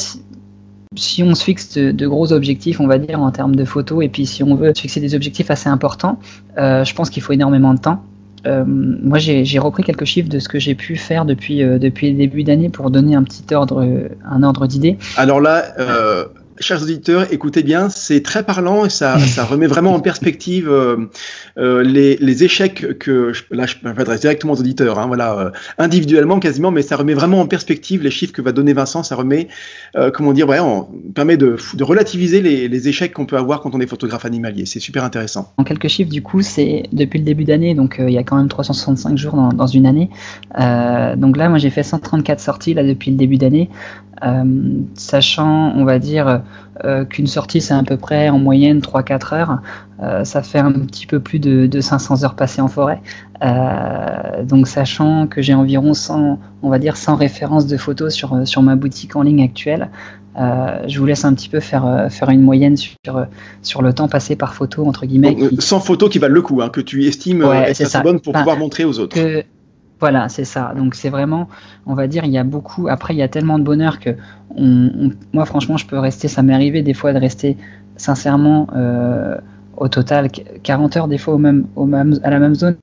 si, on se fixe de, gros objectifs, on va dire, en termes de photos, et puis si on veut se fixer des objectifs assez importants, je pense qu'il faut énormément de temps. Moi, j'ai repris quelques chiffres de ce que j'ai pu faire depuis, depuis le début d'année pour donner un petit ordre, un ordre d'idée. Alors là, chers auditeurs, écoutez bien, c'est très parlant et ça, [LAUGHS] ça remet vraiment en perspective euh, euh, les, les, échecs que là je m'adresse directement aux auditeurs, hein, voilà, euh, individuellement quasiment, mais ça remet vraiment en perspective les chiffres que va donner Vincent. Ça remet, euh, comment dire, ouais, on permet de, de relativiser les, les échecs qu'on peut avoir quand on est photographe animalier. C'est super intéressant. En quelques chiffres, du coup, c'est depuis le début d'année, donc il y a quand même 365 jours dans, dans une année. donc là, moi, j'ai fait 134 sorties là depuis le début d'année. Euh, sachant, on va dire, euh, qu'une sortie c'est à peu près en moyenne 3-4 heures, euh, ça fait un petit peu plus de, 500 heures passées en forêt. donc sachant que j'ai environ 100, on va dire 100 références de photos sur, sur ma boutique en ligne actuelle, je vous laisse un petit peu faire, faire une moyenne sur, sur le temps passé par photo, entre guillemets. Sans photos qui valent le coup, hein, que tu estimes être assez bonne pour pouvoir montrer aux autres. Voilà, c'est ça. Donc c'est vraiment, on va dire, il y a beaucoup. Après, il y a tellement de bonheur que, moi, franchement, je peux rester. Ça m'est arrivé des fois de rester, sincèrement, euh, au total 40 heures des fois au même, au même, à la même zone.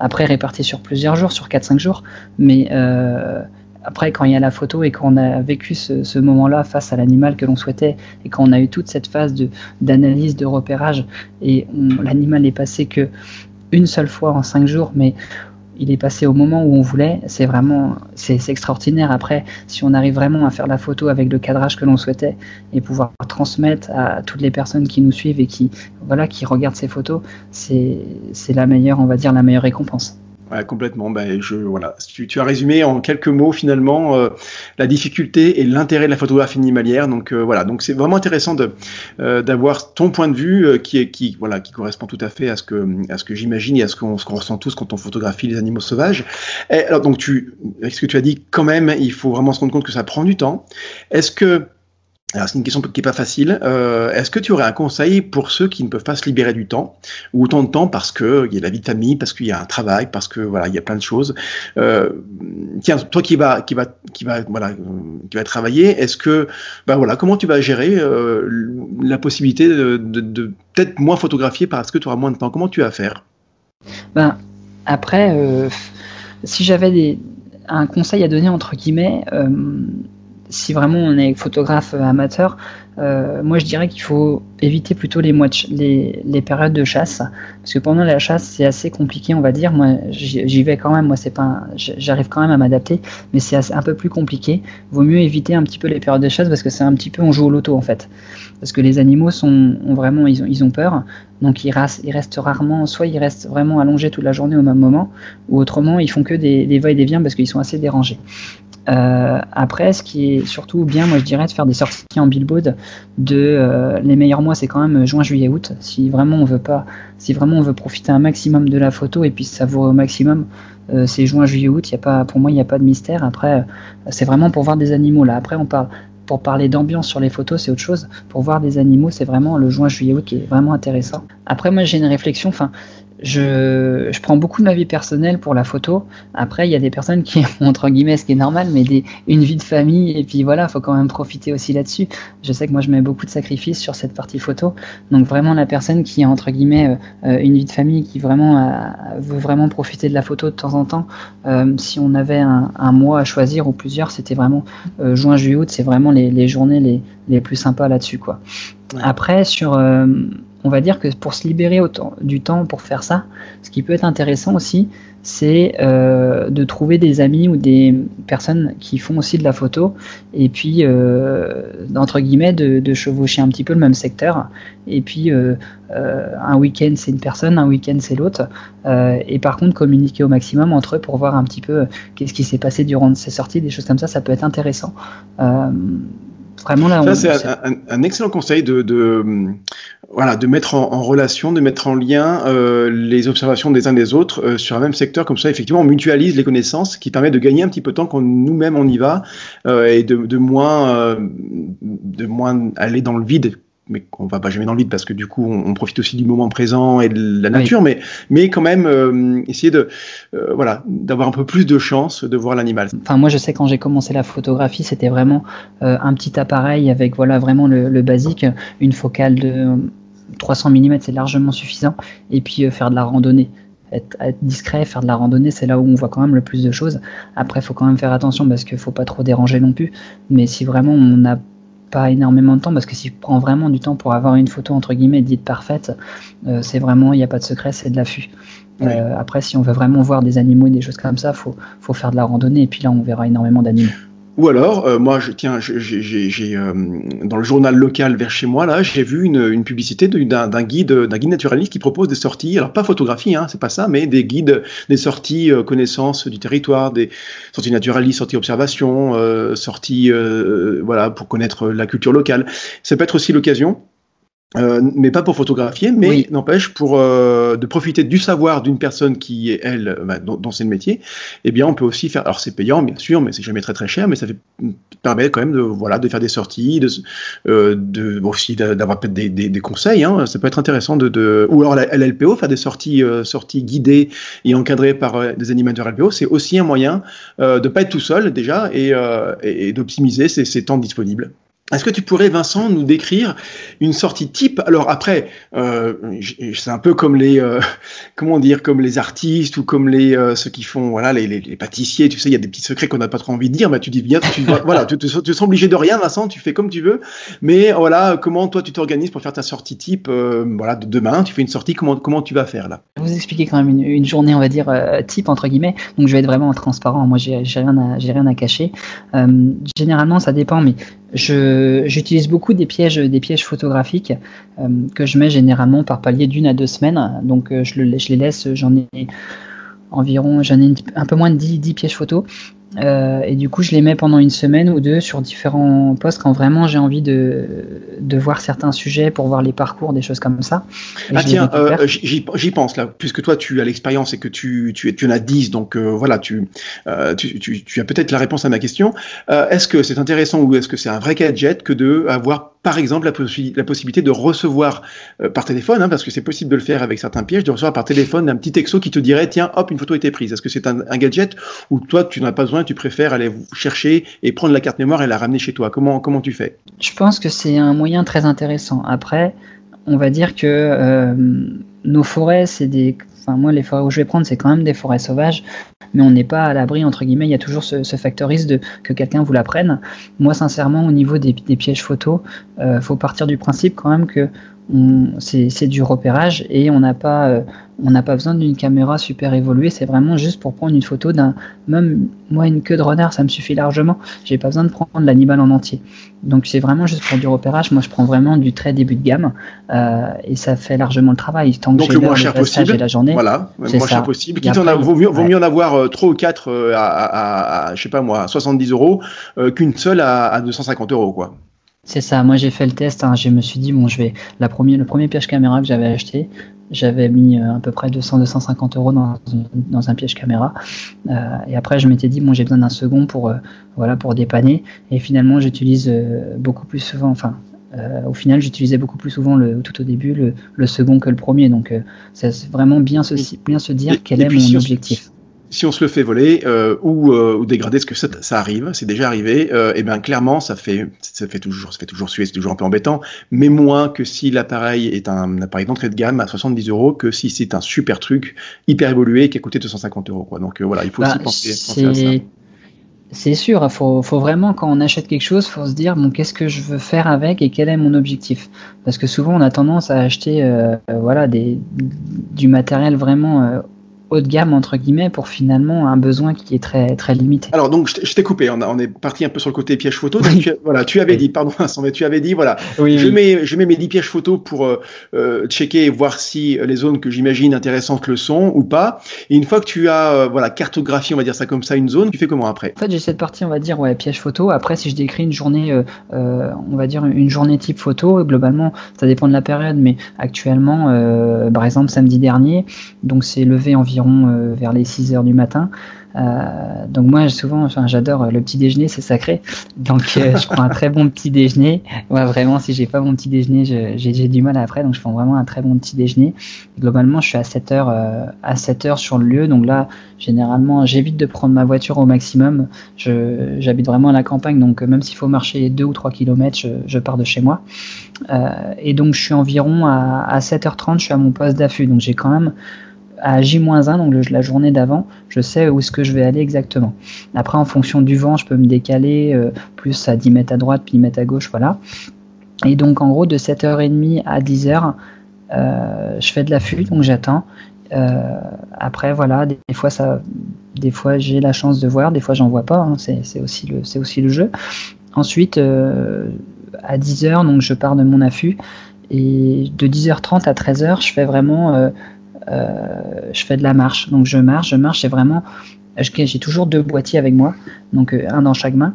Après, réparti sur plusieurs jours, sur 4-5 jours. Mais euh, après, quand il y a la photo et qu'on a vécu ce, moment-là face à l'animal que l'on souhaitait et quand on a eu toute cette phase d'analyse, de repérage et l'animal n'est passé que une seule fois en 5 jours, mais il est passé au moment où on voulait. C'est vraiment, c'est extraordinaire. Après, si on arrive vraiment à faire la photo avec le cadrage que l'on souhaitait et pouvoir transmettre à toutes les personnes qui nous suivent et qui, voilà, qui regardent ces photos, c'est la meilleure, on va dire, la meilleure récompense. Ouais, complètement. Ben, je, voilà. Tu, tu, as résumé en quelques mots finalement euh, la difficulté et l'intérêt de la photographie animalière. Donc euh, voilà. Donc c'est vraiment intéressant euh, d'avoir ton point de vue qui est qui voilà qui correspond tout à fait à ce que à ce que j'imagine et à ce qu'on qu ressent tous quand on photographie les animaux sauvages. Et, alors donc tu, avec ce que tu as dit, quand même, il faut vraiment se rendre compte que ça prend du temps. Est-ce que alors c'est une question qui est pas facile. Euh, Est-ce que tu aurais un conseil pour ceux qui ne peuvent pas se libérer du temps ou autant de temps parce que il y a la vie de famille, parce qu'il y a un travail, parce que voilà il y a plein de choses? Euh, tiens, toi qui va qui va qui va voilà euh, qui va travailler, est-ce que ben voilà comment tu vas gérer la possibilité de, de, peut-être moins photographier parce que tu auras moins de temps? Comment tu vas faire? Ben après, si j'avais un conseil à donner entre guillemets. Euh, si vraiment on est photographe amateur, euh, moi je dirais qu'il faut éviter plutôt les, périodes de chasse, parce que pendant la chasse c'est assez compliqué, on va dire. Moi j'y vais quand même, moi c'est pas, j'arrive quand même à m'adapter, mais c'est un peu plus compliqué. Vaut mieux éviter un petit peu les périodes de chasse parce que c'est un petit peu on joue au loto en fait, parce que les animaux sont ont vraiment ils ont, peur, donc ils, restent, rarement, soit ils restent vraiment allongés toute la journée au même moment, ou autrement ils font que des, des va des viens parce qu'ils sont assez dérangés. Euh, après, ce qui est surtout bien, moi je dirais, de faire des sorties en billboard. De euh, les meilleurs mois, c'est quand même juin, juillet, août. Si vraiment on veut pas, si vraiment on veut profiter un maximum de la photo et puis savourer au maximum, euh, c'est juin, juillet, août. Y a pas, pour moi, il n'y a pas de mystère. Après, c'est vraiment pour voir des animaux là. Après, on parle pour parler d'ambiance sur les photos, c'est autre chose. Pour voir des animaux, c'est vraiment le juin, juillet, août qui est vraiment intéressant. Après, moi, j'ai une réflexion. Enfin, je, prends beaucoup de ma vie personnelle pour la photo. Après, il y a des personnes qui [LAUGHS] ont, entre guillemets, ce qui est normal, mais des, une vie de famille, et puis voilà, faut quand même profiter aussi là-dessus. Je sais que moi, je mets beaucoup de sacrifices sur cette partie photo. Donc vraiment, la personne qui a, entre guillemets, euh, une vie de famille, qui vraiment euh, veut vraiment profiter de la photo de temps en temps, euh, si on avait un, mois à choisir ou plusieurs, c'était vraiment juin, juillet, août, c'est vraiment les, les, journées les, les plus sympas là-dessus, quoi. Après, sur on va dire que pour se libérer autant, du temps pour faire ça, ce qui peut être intéressant aussi, c'est euh, de trouver des amis ou des personnes qui font aussi de la photo, et puis euh, entre guillemets de, chevaucher un petit peu le même secteur. Et puis euh, un week-end c'est une personne, un week-end c'est l'autre, et par contre communiquer au maximum entre eux pour voir un petit peu qu'est-ce qui s'est passé durant ces sorties, des choses comme ça, ça peut être intéressant. Vraiment là, ça c'est un, excellent conseil de, voilà, de mettre en, relation, de mettre en lien euh, les observations des uns des autres euh, sur un même secteur, comme ça, effectivement, on mutualise les connaissances, qui permet de gagner un petit peu de temps quand nous-mêmes on y va euh, et de, de moins, de moins aller dans le vide mais on va pas jamais dans le vide parce que du coup on, profite aussi du moment présent et de la nature, mais mais quand même essayer de voilà d'avoir un peu plus de chance de voir l'animal. Enfin moi je sais quand j'ai commencé la photographie c'était vraiment un petit appareil avec voilà vraiment le, le basique, une focale de 300 mm c'est largement suffisant. Et puis euh, faire de la randonnée. Être, discret, faire de la randonnée, c'est là où on voit quand même le plus de choses. Après, il faut quand même faire attention parce qu'il faut pas trop déranger non plus. Mais si vraiment on n'a pas énormément de temps, parce que si on prend vraiment du temps pour avoir une photo entre guillemets dite parfaite, euh, c'est vraiment, il n'y a pas de secret, c'est de l'affût. Euh, après, si on veut vraiment voir des animaux et des choses comme ça, faut, faut faire de la randonnée et puis là, on verra énormément d'animaux. Ou alors, euh, moi, je tiens, j'ai euh, dans le journal local vers chez moi là, j'ai vu une, une publicité d'un guide, d'un guide naturaliste qui propose des sorties. Alors pas photographie, hein, c'est pas ça, mais des guides, des sorties euh, connaissance du territoire, des sorties naturalistes, sorties observation, euh, sorties, voilà, pour connaître la culture locale. Ça peut être aussi l'occasion euh, mais pas pour photographier, mais n'empêche pour euh, de profiter du savoir d'une personne qui est elle bah, dans, c'est le métier. Eh bien, on peut aussi faire. Alors c'est payant, bien sûr, mais c'est jamais très très cher, mais ça fait, permet quand même de voilà de faire des sorties, de, euh, de aussi d'avoir peut-être des, des, des, conseils. Hein, ça peut être intéressant de, de ou alors la LPO faire des sorties euh, sorties guidées et encadrées par euh, des animateurs LPO, c'est aussi un moyen de pas être tout seul déjà et, et, et d'optimiser ses, ses temps disponibles. Est-ce que tu pourrais, Vincent, nous décrire une sortie type? Alors après, euh, c'est un peu comme les, euh, [LAUGHS] comment dire, comme les artistes ou comme les euh, ceux qui font, voilà, les, les, les, pâtissiers. Tu sais, il y a des petits secrets qu'on n'a pas trop envie de dire. Mais tu dis bien, tu, [LAUGHS] voilà, tu, te sens obligé de rien, Vincent. Tu fais comme tu veux. Mais voilà, comment toi tu t'organises pour faire ta sortie type Voilà, de demain, tu fais une sortie. Comment comment tu vas faire là? Je vais vous expliquer quand même une, une journée, on va dire type entre guillemets. Donc je vais être vraiment transparent. Moi, j'ai rien à j'ai rien à cacher. généralement, ça dépend, mais j'utilise beaucoup des pièges, photographiques euh, que je mets généralement par palier d'une à deux semaines. Donc euh, je les laisse, j'en ai environ, j'en ai un peu moins de 10, 10 pièges photos. Euh, et du coup, je les mets pendant une semaine ou deux sur différents postes quand vraiment j'ai envie de, de voir certains sujets pour voir les parcours, des choses comme ça. ah tiens, euh, j'y pense là, puisque toi tu as l'expérience et que tu, tu, tu en as 10, donc euh, voilà, tu, tu, tu, tu, as peut-être la réponse à ma question. Est-ce que c'est intéressant ou est-ce que c'est un vrai gadget que de avoir par exemple la, possi la possibilité de recevoir par téléphone, hein, parce que c'est possible de le faire avec certains pièges, de recevoir par téléphone un petit texto qui te dirait tiens hop une photo a été prise. Est-ce que c'est un, un gadget ou toi tu n'as pas besoin tu préfères aller chercher et prendre la carte mémoire et la ramener chez toi? Comment, comment tu fais? Je pense que c'est un moyen très intéressant. Après, on va dire que euh, nos forêts, c'est des. Enfin, moi, les forêts où je vais prendre, c'est quand même des forêts sauvages, mais on n'est pas à l'abri, entre guillemets. Il y a toujours ce, ce facteur risque de que quelqu'un vous la prenne. Moi, sincèrement, au niveau des, pièges photos, euh, faut partir du principe quand même que c'est du repérage et on n'a pas, euh, on n'a pas besoin d'une caméra super évoluée. C'est vraiment juste pour prendre une photo d'un, même moi une queue de renard, ça me suffit largement. J'ai pas besoin de prendre l'animal en entier. Donc c'est vraiment juste pour du repérage. Moi je prends vraiment du très début de gamme euh, et ça fait largement le travail. Tant que Donc le moins cher possible. la journée. Voilà, le moins cher possible. Quitte en vaut mieux, vaut mieux en avoir euh, trois ou quatre euh, à, à, à, je sais pas moi, 70 euros euh, qu'une seule à, à 250 euros quoi. C'est ça, moi j'ai fait le test, hein. je me suis dit, bon, je vais. La première, le premier piège caméra que j'avais acheté, j'avais mis euh, à peu près 200-250 euros dans, dans, un piège caméra. Euh, et après, je m'étais dit, bon, j'ai besoin d'un second pour, euh, voilà, pour dépanner. Et finalement, j'utilise euh, beaucoup plus souvent, enfin, au final, j'utilisais beaucoup plus souvent le, tout au début le, le second que le premier. Donc, c'est vraiment bien se, bien se dire quel est mon objectif si on se le fait voler euh, ou, euh, ou dégrader, ce que ça, ça arrive, c'est déjà arrivé, euh, et bien clairement ça fait ça fait toujours ça fait toujours suer, c'est toujours un peu embêtant, mais moins que si l'appareil est un appareil d'entrée de gamme à 70 euros que si c'est un super truc hyper évolué qui a coûté 250 euros. Quoi. Donc voilà, il faut aussi bah, penser, penser à ça. C'est sûr, il faut, faut, vraiment, quand on achète quelque chose, faut se dire, bon, qu'est-ce que je veux faire avec et quel est mon objectif? Parce que souvent, on a tendance à acheter euh, voilà, des, du matériel vraiment euh, haut de gamme entre guillemets pour finalement un besoin qui est très très limité. Alors donc je t'ai coupé, on, on, est parti un peu sur le côté piège photo. Donc, voilà, tu avais dit, pardon Vincent, mais tu avais dit voilà, oui, je mets je mets mes 10 pièges photos pour euh, euh, checker et voir si les zones que j'imagine intéressantes le sont ou pas. Et une fois que tu as euh, voilà cartographie, on va dire ça comme ça, une zone, tu fais comment après? En fait, j'ai cette partie, on va dire ouais piège photo. Après, si je décris une journée, euh, on va dire une journée type photo, globalement, ça dépend de la période, mais actuellement, par exemple samedi dernier, donc c'est levé environ euh, vers les 6 heures du matin. Euh, donc moi souvent enfin, j'adore euh, le petit déjeuner c'est sacré. Donc je prends un très bon petit déjeuner. Ouais, vraiment si j'ai pas mon petit déjeuner j'ai du mal après. Donc je prends vraiment un très bon petit déjeuner. Globalement je suis à 7 heures à 7 heures sur le lieu. Donc là généralement j'évite de prendre ma voiture au maximum. J'habite vraiment à la campagne. Donc même s'il faut marcher 2 ou 3 km je, pars de chez moi. Et donc je suis environ à, à 7h30 je suis à mon poste d'affût. Donc j'ai quand même à J-1, donc la journée d'avant, je sais où est-ce que je vais aller exactement. Après, en fonction du vent, je peux me décaler euh, plus à 10 mètres à droite, puis 10 mètres à gauche, voilà. Et donc, en gros, de 7h30 à 10h, euh, je fais de l'affût, donc j'attends. Euh, après, voilà, des, fois, ça, des fois j'ai la chance de voir, des fois, j'en vois pas. Hein, c'est aussi, le, aussi le jeu. Ensuite, à 10h, donc je pars de mon affût. Et de 10h30 à 13h, je fais vraiment je fais de la marche. Donc je marche, je marche, c'est vraiment. J'ai toujours deux boîtiers avec moi, donc euh, un dans chaque main,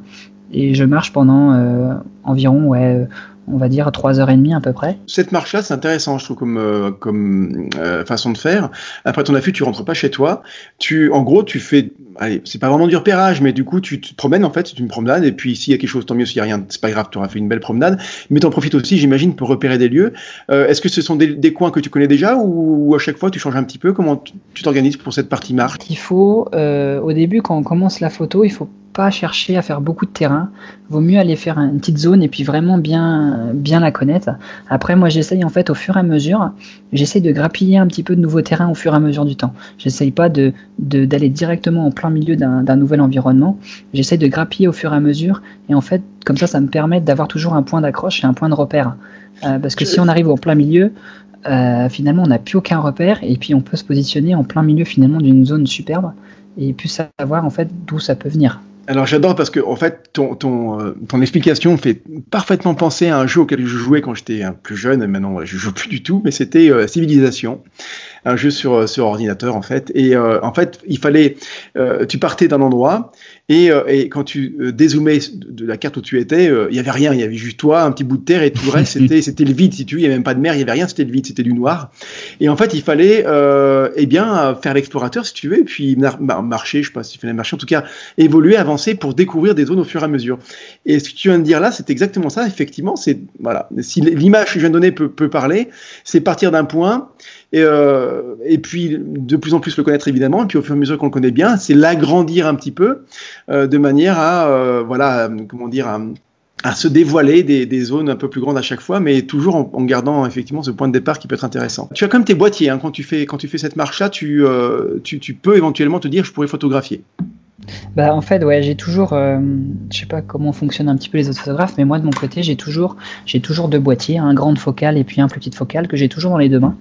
et je marche pendant euh, environ ouais on va dire 3h30 à peu près. Cette marche-là, c'est intéressant, je trouve, comme, euh, comme euh, façon de faire. Après ton affût, tu rentres pas chez toi. Tu, en gros, tu fais, allez, c'est pas vraiment du repérage, mais du coup, tu te promènes, en fait, c'est une promenade, et puis s'il y a quelque chose, tant mieux, s'il y a rien, c'est pas grave, tu auras fait une belle promenade. Mais tu en profites aussi, j'imagine, pour repérer des lieux. Euh, est-ce que ce sont des, coins que tu connais déjà, ou, à chaque fois, tu changes un petit peu Comment tu t'organises pour cette partie marche? Il faut, au début, quand on commence la photo, il faut pas chercher à faire beaucoup de terrain. Vaut mieux aller faire une petite zone et puis vraiment bien, bien la connaître. Après, moi, j'essaye en fait au fur et à mesure, j'essaye de grappiller un petit peu de nouveaux terrains au fur et à mesure du temps. J'essaye pas de, d'aller directement en plein milieu d'un, nouvel environnement. J'essaye de grappiller au fur et à mesure et en fait, comme ça, ça me permet d'avoir toujours un point d'accroche et un point de repère. Euh, parce que si on arrive au plein milieu, euh, finalement, on n'a plus aucun repère et puis on peut se positionner en plein milieu finalement d'une zone superbe et puis savoir en fait d'où ça peut venir. Alors j'adore parce que en fait ton ton euh, ton explication fait parfaitement penser à un jeu auquel je jouais quand j'étais plus jeune. Maintenant je joue plus du tout, mais c'était euh, Civilisation un jeu sur, euh, sur ordinateur en fait. Et euh, en fait, il fallait, euh, tu partais d'un endroit et, et, quand tu dézoomais de la carte où tu étais, il y avait rien, il y avait juste toi, un petit bout de terre et tout le reste [LAUGHS] c'était c'était le vide si tu veux, il y avait même pas de mer, il y avait rien, c'était le vide, c'était du noir. Et en fait, il fallait eh bien faire l'explorateur si tu veux, et puis marcher, je sais pas s'il fallait marcher, en tout cas évoluer, avancer pour découvrir des zones au fur et à mesure. Et ce que tu viens de dire là, c'est exactement ça. Effectivement, c'est voilà, si l'image que je viens de donner peut, peut parler, c'est partir d'un point et, euh, et puis de plus en plus le connaître évidemment, et puis au fur et à mesure qu'on le connaît bien, c'est l'agrandir un petit peu euh, de manière à, euh, voilà, comment dire, à, se dévoiler des, zones un peu plus grandes à chaque fois, mais toujours en, gardant effectivement ce point de départ qui peut être intéressant. Tu as comme tes boîtiers hein, quand tu fais quand tu fais cette marche-là, tu, tu, peux éventuellement te dire je pourrais photographier. Bah en fait ouais j'ai toujours euh, je sais pas comment fonctionnent un petit peu les autres photographes mais moi de mon côté j'ai toujours j'ai toujours deux boîtiers un grande focale et puis un plus petite focale que j'ai toujours dans les deux mains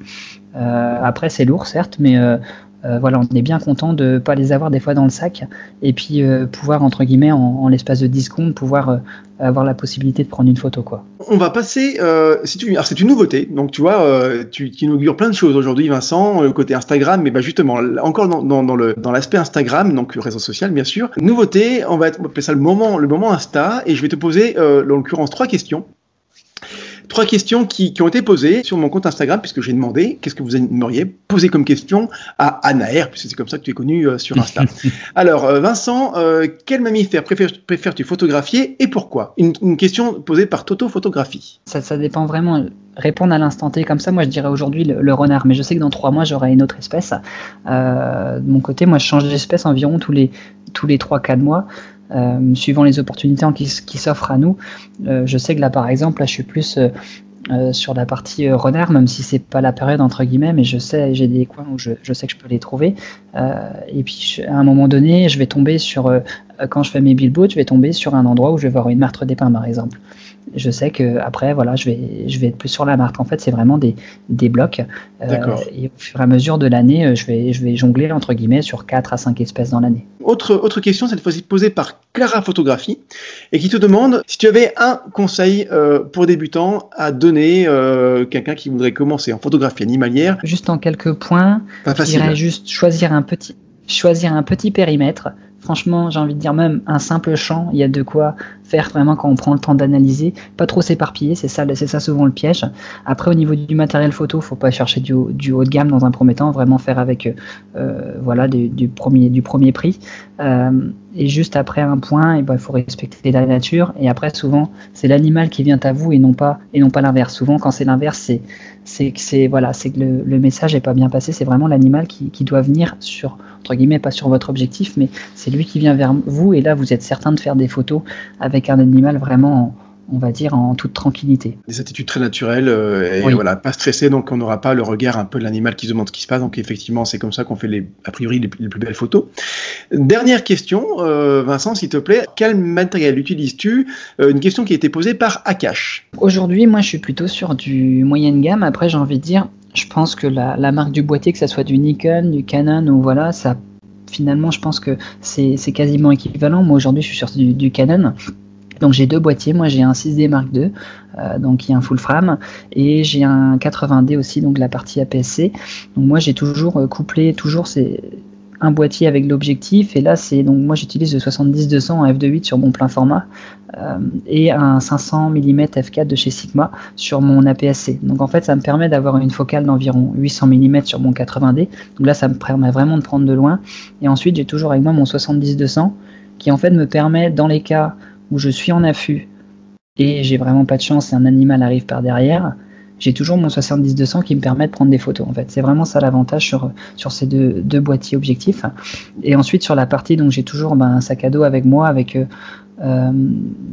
après c'est lourd certes mais euh, euh, voilà, on est bien content de pas les avoir des fois dans le sac et puis euh, pouvoir entre guillemets en, l'espace de 10 secondes pouvoir euh, avoir la possibilité de prendre une photo quoi. On va passer, c'est une, nouveauté, donc tu vois, tu, tu inaugures plein de choses aujourd'hui, Vincent, côté Instagram, mais bah justement encore dans, l'aspect Instagram, donc réseau social bien sûr. Nouveauté, on va, appeler ça le moment le moment Insta et je vais te poser en l'occurrence trois questions trois questions qui, qui, ont été posées sur mon compte Instagram, puisque j'ai demandé qu'est-ce que vous aimeriez poser comme question à Anaer, puisque c'est comme ça que tu es connu euh, sur Insta. [LAUGHS] Alors, euh, Vincent, euh, quel mammifère préfères-tu photographier et pourquoi? Une, une, question posée par Toto Photographie. Ça, ça dépend vraiment. Répondre à l'instant T comme ça, moi je dirais aujourd'hui le, le, renard, mais je sais que dans trois mois j'aurai une autre espèce. Euh, de mon côté, moi je change d'espèce environ tous les tous les trois quatre mois. Euh, suivant les opportunités qui, s'offrent à nous. Euh, je sais que là, par exemple, là, je suis plus euh, sur la partie renard, même si c'est pas la période entre guillemets, mais je sais, j'ai des coins où je, je, sais que je peux les trouver. et puis, à un moment donné, je vais tomber sur, quand je fais mes billboards, je vais tomber sur un endroit où je vais voir une martre d'épin, par exemple. Je sais que après voilà je vais je vais être plus sur la marque. En fait c'est vraiment des, des blocs. Euh, et au fur et à mesure de l'année je vais je vais jongler entre guillemets sur 4 à 5 espèces dans l'année. Autre autre question cette fois-ci posée par Clara Photographie et qui te demande si tu avais un conseil euh, pour débutants à donner euh, quelqu'un qui voudrait commencer en photographie animalière. Juste en quelques points je dirais juste choisir un petit choisir un petit périmètre franchement, j'ai envie de dire même un simple champ, il y a de quoi faire vraiment quand on prend le temps d'analyser, pas trop s'éparpiller, c'est ça, c'est ça souvent le piège. Après, au niveau du matériel photo, faut pas chercher du haut, de gamme dans un premier temps, vraiment faire avec euh, voilà du, premier du premier prix. Euh, et juste après un point, il ben, faut respecter la nature. Et après, souvent, c'est l'animal qui vient à vous et non pas et non pas l'inverse. Souvent, quand c'est l'inverse, c'est c'est que c'est voilà, c'est que le, message est pas bien passé. C'est vraiment l'animal qui doit venir sur entre guillemets pas sur votre objectif, mais c'est lui qui vient vers vous. Et là, vous êtes certain de faire des photos avec un animal vraiment on va dire en toute tranquillité. Des attitudes très naturelles euh, et oui. voilà, pas stressé, donc on n'aura pas le regard un peu de l'animal qui se demande ce qui se passe. Donc effectivement, c'est comme ça qu'on fait les, a priori les, les, plus belles photos. Dernière question, euh, Vincent, s'il te plaît, quel matériel utilises-tu? Euh, Une question qui a été posée par Akash. Aujourd'hui, moi, je suis plutôt sur du moyenne gamme. Après, j'ai envie de dire, je pense que la, la marque du boîtier, que ça soit du Nikon, du Canon ou voilà, ça finalement, je pense que c'est quasiment équivalent. Moi, aujourd'hui, je suis sur du, du Canon. Donc j'ai deux boîtiers, moi j'ai un 6D Mark II, euh, donc qui est un full frame, et j'ai un 80D aussi, donc la partie APS-C. Donc moi j'ai toujours euh, couplé, toujours c'est un boîtier avec l'objectif, et là c'est donc moi j'utilise le 70-200 en f2.8 sur mon plein format, euh, et un 500 mm f4 de chez Sigma sur mon APS-C. Donc en fait ça me permet d'avoir une focale d'environ 800 mm sur mon 80D, donc là ça me permet vraiment de prendre de loin, et ensuite j'ai toujours avec moi mon 70-200 qui en fait me permet dans les cas où je suis en affût et j'ai vraiment pas de chance et un animal arrive par derrière, j'ai toujours mon 70-200 qui me permet de prendre des photos. En fait, c'est vraiment ça l'avantage sur, ces deux, deux boîtiers objectifs. Et ensuite, sur la partie, donc j'ai toujours ben, un sac à dos avec moi, avec euh,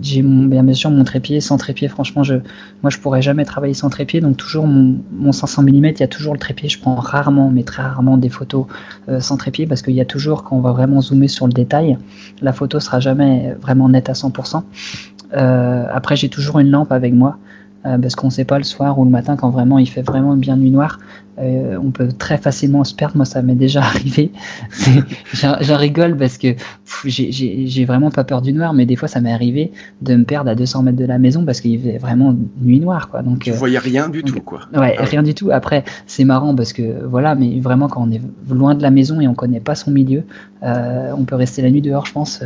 j'ai bien sûr mon trépied. Sans trépied, franchement, je, moi je pourrais jamais travailler sans trépied. Donc toujours mon, mon 500 mm, il y a toujours le trépied. Je prends rarement, mais très rarement des photos euh, sans trépied parce qu'il y a toujours, quand on va vraiment zoomer sur le détail, la photo sera jamais vraiment nette à 100%. Euh, après, j'ai toujours une lampe avec moi euh, parce qu'on ne sait pas le soir ou le matin quand vraiment il fait vraiment bien nuit noire, euh, on peut très facilement se perdre. Moi, ça m'est déjà [LAUGHS] arrivé. J'en rigole parce que j'ai vraiment pas peur du noir, mais des fois, ça m'est arrivé de me perdre à 200 mètres de la maison parce qu'il fait vraiment nuit noire, quoi. Donc, tu euh, voyais rien du donc, tout, quoi. Ouais, ah. rien du tout. Après, c'est marrant parce que voilà, mais vraiment quand on est loin de la maison et on connaît pas son milieu, euh, on peut rester la nuit dehors, je pense.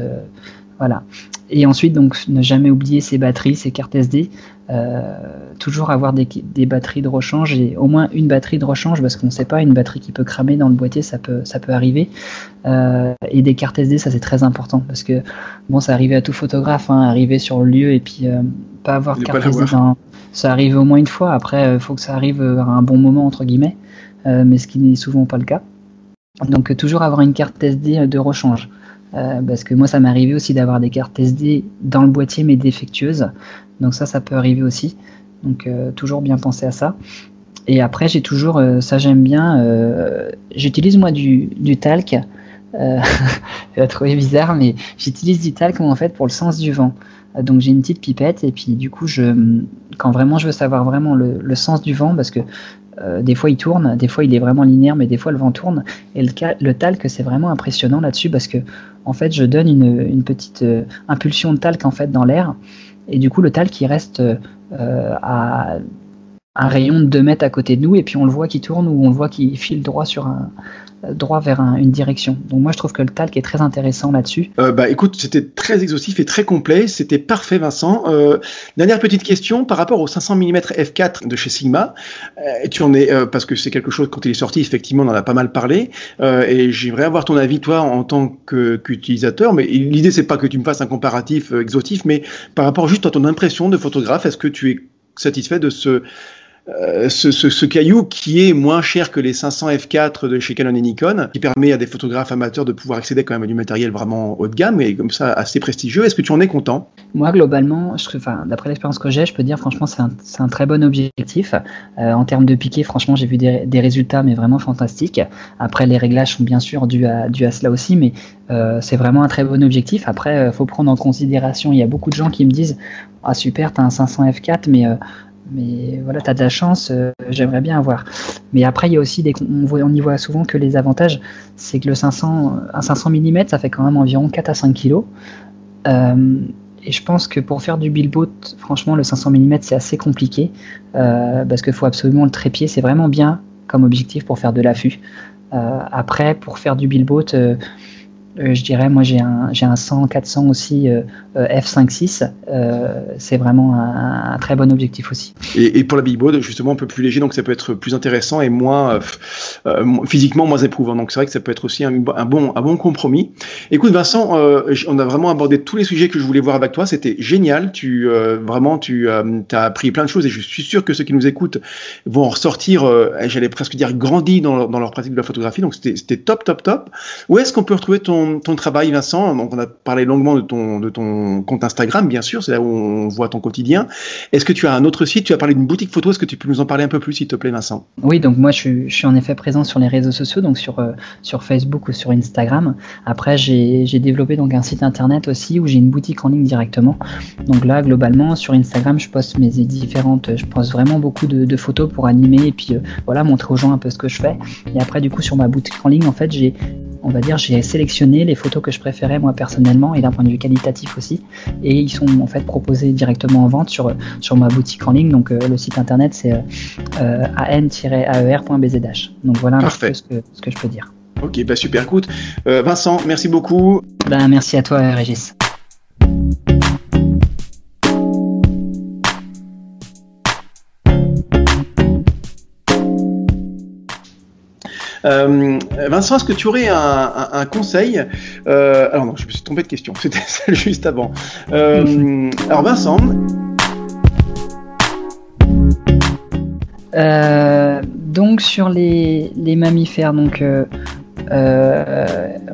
Voilà. Et ensuite, donc, ne jamais oublier ses batteries, ses cartes SD. Euh, toujours avoir des, des, batteries de rechange et au moins une batterie de rechange parce qu'on ne sait pas, une batterie qui peut cramer dans le boîtier, ça peut, ça peut arriver. Euh, et des cartes SD, ça c'est très important parce que, bon, ça arrive à tout photographe, hein, arriver sur le lieu et puis euh, pas avoir de carte SD. Dans, ça arrive au moins une fois. Après, il faut que ça arrive à un bon moment, entre guillemets, mais ce qui n'est souvent pas le cas. Donc toujours avoir une carte SD de rechange. Parce que moi ça m'est arrivé aussi d'avoir des cartes SD dans le boîtier mais défectueuses. Donc ça ça peut arriver aussi. Donc toujours bien penser à ça. Et après j'ai toujours, ça j'aime bien, j'utilise moi du, talc. Euh, tu vas trouver bizarre, mais j'utilise du talc en fait pour le sens du vent. Euh, donc j'ai une petite pipette et puis du coup je, quand vraiment je veux savoir vraiment le, sens du vent parce que euh, des fois il tourne, des fois il est vraiment linéaire, mais des fois le vent tourne. Et le talc c'est vraiment impressionnant là-dessus parce que en fait je donne une, petite euh, impulsion de talc en fait dans l'air. Et du coup le talc il reste à un rayon de 2 mètres à côté de nous. Et puis on le voit qui tourne ou on le voit qui file droit sur un, droit vers une direction. Donc moi je trouve que le talc est très intéressant là-dessus. Euh, bah écoute, c'était très exhaustif et très complet, c'était parfait Vincent. Euh, dernière petite question par rapport au 500 mm f4 de chez Sigma. Euh, tu en es parce que c'est quelque chose quand il est sorti effectivement on en a pas mal parlé et j'aimerais avoir ton avis toi en tant qu'utilisateur. mais l'idée c'est pas que tu me fasses un comparatif exhaustif, mais par rapport juste à ton impression de photographe, est-ce que tu es satisfait de ce euh, ce, caillou qui est moins cher que les 500 F4 de chez Canon et Nikon, qui permet à des photographes amateurs de pouvoir accéder quand même à du matériel vraiment haut de gamme et comme ça assez prestigieux. Est-ce que tu en es content? Moi, globalement, d'après l'expérience que j'ai, je peux dire franchement, c'est un, très bon objectif. Euh, en termes de piqué, franchement, j'ai vu des, résultats, mais vraiment fantastiques. Après, les réglages sont bien sûr dus à, cela aussi, mais euh, c'est vraiment un très bon objectif. Après, euh, faut prendre en considération, il y a beaucoup de gens qui me disent Ah super, t'as un 500 F4, mais mais voilà, tu as de la chance, euh, j'aimerais bien avoir. Mais après, il y a aussi des. On, on y voit souvent que les avantages, c'est que le 500, un 500 mm, ça fait quand même environ 4 à 5 kg. Euh, et je pense que pour faire du billboat, franchement, le 500 mm, c'est assez compliqué. Euh, parce qu'il faut absolument le trépied. C'est vraiment bien comme objectif pour faire de l'affût. après, pour faire du billboat euh, je dirais, moi j'ai un, j'ai un 100, 400 aussi F5.6. c'est vraiment un, très bon objectif aussi. Et, pour la Big Board, justement, un peu plus léger, donc ça peut être plus intéressant et moins euh, euh, physiquement moins éprouvant. Donc c'est vrai que ça peut être aussi un, bon, un bon compromis. Écoute, Vincent, on a vraiment abordé tous les sujets que je voulais voir avec toi. C'était génial. Tu vraiment, tu as appris plein de choses et je suis sûr que ceux qui nous écoutent vont en ressortir, j'allais presque dire grandis dans, dans leur pratique de la photographie. Donc c'était top, top, top. Où est-ce qu'on peut retrouver ton ton, travail, Vincent Donc, on a parlé longuement de ton, de ton compte Instagram, bien sûr, c'est là où on voit ton quotidien. Est-ce que tu as un autre site? Tu as parlé d'une boutique photo. Est-ce que tu peux nous en parler un peu plus, s'il te plaît, Vincent? Oui, donc moi, je suis, en effet présent sur les réseaux sociaux, donc sur, euh, sur Facebook ou sur Instagram. Après, j'ai développé donc un site internet aussi où j'ai une boutique en ligne directement. Donc là, globalement, sur Instagram, je poste mes différentes, je poste vraiment beaucoup de, photos pour animer et puis euh, voilà, montrer aux gens un peu ce que je fais. Et après, du coup, sur ma boutique en ligne, en fait, j'ai on va dire, j'ai sélectionné les photos que je préférais moi personnellement et d'un point de vue qualitatif aussi. Et ils sont en fait proposés directement en vente sur, sur ma boutique en ligne. Donc euh, le site internet c'est euh, an-aer.bzh. Donc voilà un peu ce que, ce que je peux dire. Ok, bah super, écoute. Euh, Vincent, merci beaucoup. Ben, merci à toi, Régis. Euh, Vincent, est-ce que tu aurais un, conseil euh, Alors non, je me suis trompé de question. [LAUGHS] C'était celle juste avant. Euh, alors Vincent. donc sur les, mammifères, donc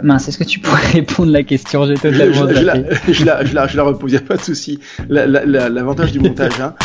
mince, est-ce que tu pourrais [LAUGHS] répondre la question? J'ai totalement je, je, la, je, la, je, la, repose, il n'y a pas de souci. L'avantage du montage, hein.